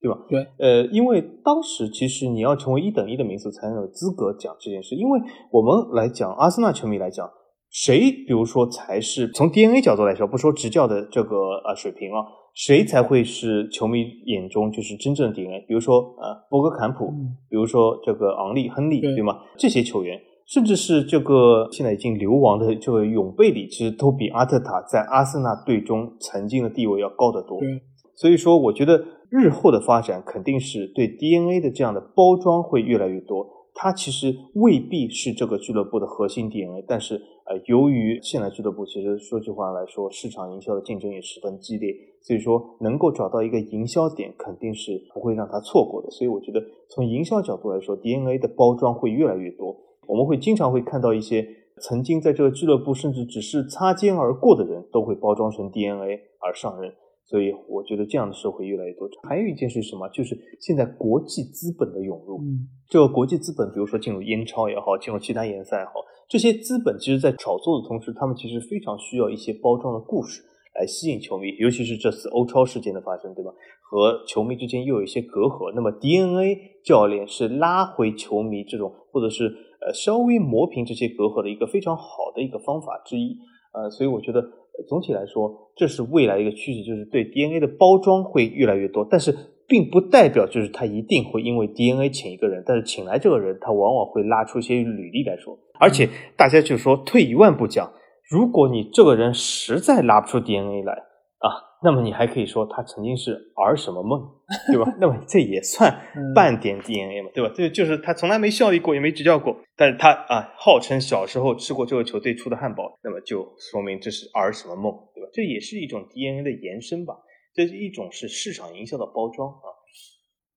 对吧？对。呃，因为当时其实你要成为一等一的名宿才能有资格讲这件事。因为我们来讲，阿森纳球迷来讲，谁比如说才是从 DNA 角度来说，不说执教的这个呃水平啊。谁才会是球迷眼中就是真正的 DNA？比如说，呃，博格坎普，比如说这个昂利、亨利，对吗？这些球员，甚至是这个现在已经流亡的这个永贝里，其实都比阿特塔在阿森纳队中曾经的地位要高得多。对，所以说，我觉得日后的发展肯定是对 DNA 的这样的包装会越来越多。他其实未必是这个俱乐部的核心 DNA，但是呃，由于现在俱乐部其实说句话来说，市场营销的竞争也十分激烈，所以说能够找到一个营销点，肯定是不会让他错过的。所以我觉得从营销角度来说，DNA 的包装会越来越多。我们会经常会看到一些曾经在这个俱乐部甚至只是擦肩而过的人都会包装成 DNA 而上任。所以我觉得这样的社会越来越多。还有一件事是什么？就是现在国际资本的涌入。嗯，这个国际资本，比如说进入英超也好，进入其他联赛也好，这些资本其实在炒作的同时，他们其实非常需要一些包装的故事来吸引球迷。尤其是这次欧超事件的发生，对吧？和球迷之间又有一些隔阂。那么 DNA 教练是拉回球迷这种，或者是呃稍微磨平这些隔阂的一个非常好的一个方法之一。呃，所以我觉得。总体来说，这是未来一个趋势，就是对 DNA 的包装会越来越多，但是并不代表就是他一定会因为 DNA 请一个人，但是请来这个人，他往往会拉出一些履历来说，而且大家就说退一万步讲，如果你这个人实在拉不出 DNA 来啊。那么你还可以说他曾经是儿什么梦，对吧？那么这也算半点 DNA 嘛，对吧？这就是他从来没效力过，也没执教过，但是他啊，号称小时候吃过这个球队出的汉堡，那么就说明这是儿什么梦，对吧？这也是一种 DNA 的延伸吧，这是一种是市场营销的包装啊。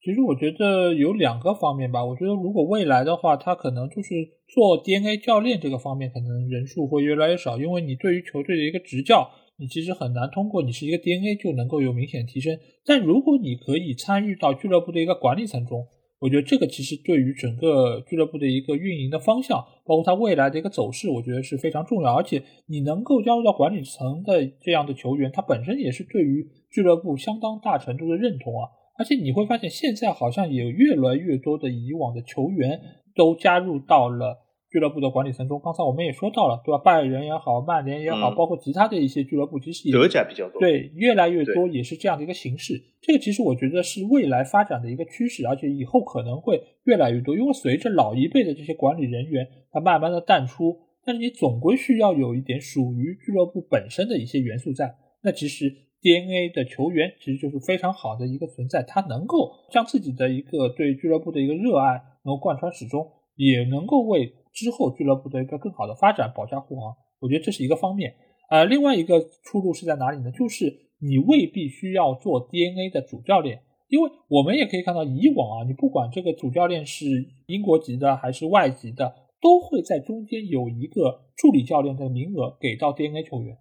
其实我觉得有两个方面吧，我觉得如果未来的话，他可能就是做 DNA 教练这个方面，可能人数会越来越少，因为你对于球队的一个执教。你其实很难通过你是一个 DNA 就能够有明显提升，但如果你可以参与到俱乐部的一个管理层中，我觉得这个其实对于整个俱乐部的一个运营的方向，包括它未来的一个走势，我觉得是非常重要。而且你能够加入到管理层的这样的球员，他本身也是对于俱乐部相当大程度的认同啊。而且你会发现，现在好像有越来越多的以往的球员都加入到了。俱乐部的管理层中，刚才我们也说到了，对吧？拜仁也好，曼联也好，包括其他的一些俱乐部，其实也德甲比较多，对，越来越多也是这样的一个形式。这个其实我觉得是未来发展的一个趋势，而且以后可能会越来越多，因为随着老一辈的这些管理人员他慢慢的淡出，但是你总归需要有一点属于俱乐部本身的一些元素在。那其实 DNA 的球员其实就是非常好的一个存在，他能够将自己的一个对俱乐部的一个热爱能够贯穿始终，也能够为。之后俱乐部的一个更好的发展保驾护航，我觉得这是一个方面。呃，另外一个出路是在哪里呢？就是你未必需要做 DNA 的主教练，因为我们也可以看到，以往啊，你不管这个主教练是英国籍的还是外籍的，都会在中间有一个助理教练的名额给到 DNA 球员。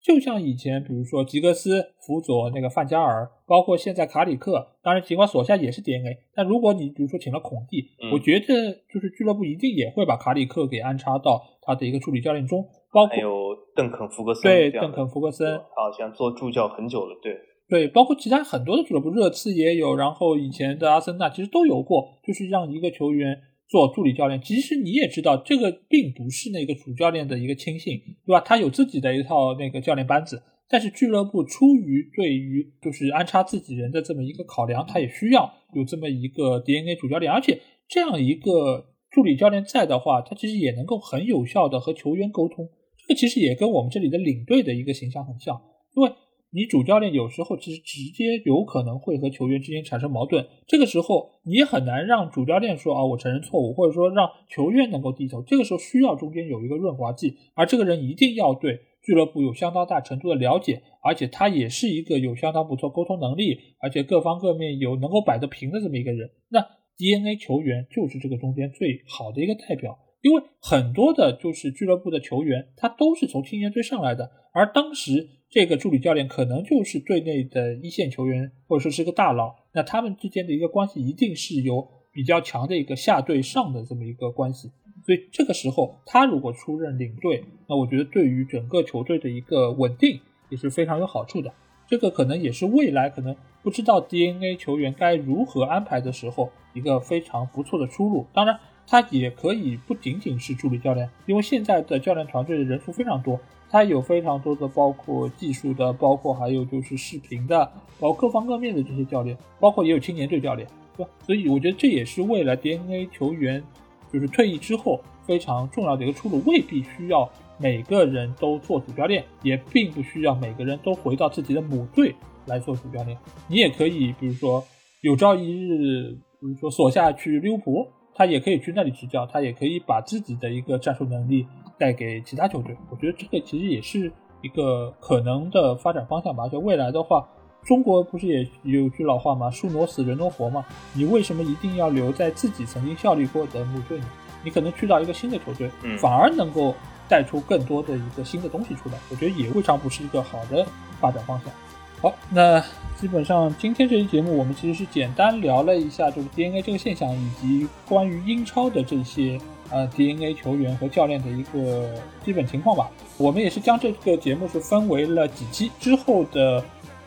就像以前，比如说吉格斯辅佐那个范加尔，包括现在卡里克，当然尽管索夏也是 DNA，但如果你比如说请了孔蒂，我觉得就是俱乐部一定也会把卡里克给安插到他的一个助理教练中，包括还有邓肯福格森，对邓肯福格森，好像做助教很久了，对对，包括其他很多的俱乐部，热刺也有，然后以前的阿森纳其实都有过，就是让一个球员。做助理教练，其实你也知道，这个并不是那个主教练的一个亲信，对吧？他有自己的一套那个教练班子，但是俱乐部出于对于就是安插自己人的这么一个考量，他也需要有这么一个 DNA 主教练，而且这样一个助理教练在的话，他其实也能够很有效的和球员沟通，这个其实也跟我们这里的领队的一个形象很像，因为。你主教练有时候其实直接有可能会和球员之间产生矛盾，这个时候你很难让主教练说啊我承认错误，或者说让球员能够低头。这个时候需要中间有一个润滑剂，而这个人一定要对俱乐部有相当大程度的了解，而且他也是一个有相当不错沟通能力，而且各方各面有能够摆得平的这么一个人。那 DNA 球员就是这个中间最好的一个代表，因为很多的就是俱乐部的球员他都是从青年队上来的，而当时。这个助理教练可能就是队内的一线球员，或者说是个大佬，那他们之间的一个关系一定是有比较强的一个下对上的这么一个关系。所以这个时候，他如果出任领队，那我觉得对于整个球队的一个稳定也是非常有好处的。这个可能也是未来可能不知道 DNA 球员该如何安排的时候一个非常不错的出路。当然，他也可以不仅仅是助理教练，因为现在的教练团队的人数非常多，他有非常多的包括技术的，包括还有就是视频的，包括各方各面的这些教练，包括也有青年队教练，对吧？所以我觉得这也是未来 DNA 球员。就是退役之后非常重要的一个出路，未必需要每个人都做主教练，也并不需要每个人都回到自己的母队来做主教练。你也可以，比如说有朝一日，比如说索夏去利物浦，他也可以去那里执教，他也可以把自己的一个战术能力带给其他球队。我觉得这个其实也是一个可能的发展方向吧。就未来的话。中国不是也有句老话吗？树挪死，人挪活嘛？你为什么一定要留在自己曾经效力过的母队呢？你可能去到一个新的球队，反而能够带出更多的一个新的东西出来。我觉得也未尝不是一个好的发展方向。好，那基本上今天这期节目我们其实是简单聊了一下，就是 DNA 这个现象以及关于英超的这些呃 DNA 球员和教练的一个基本情况吧。我们也是将这个节目是分为了几期之后的。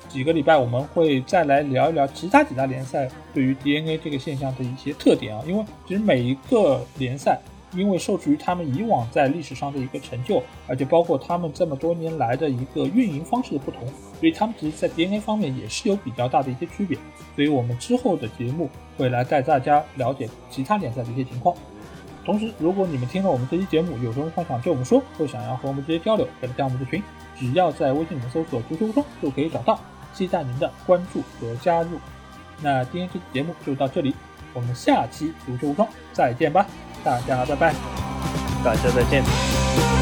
几个礼拜我们会再来聊一聊其他几大联赛对于 DNA 这个现象的一些特点啊，因为其实每一个联赛，因为受制于他们以往在历史上的一个成就，而且包括他们这么多年来的一个运营方式的不同，所以他们其实在 DNA 方面也是有比较大的一些区别。所以我们之后的节目会来带大家了解其他联赛的一些情况。同时，如果你们听了我们这期节目，有什么话想对我们说，或想要和我们直接交流，可以加我们的群，只要在微信里面搜索“足球无双”就可以找到。期待您的关注和加入。那今天这期节目就到这里，我们下期足球无双再见吧，大家拜拜，大家再见。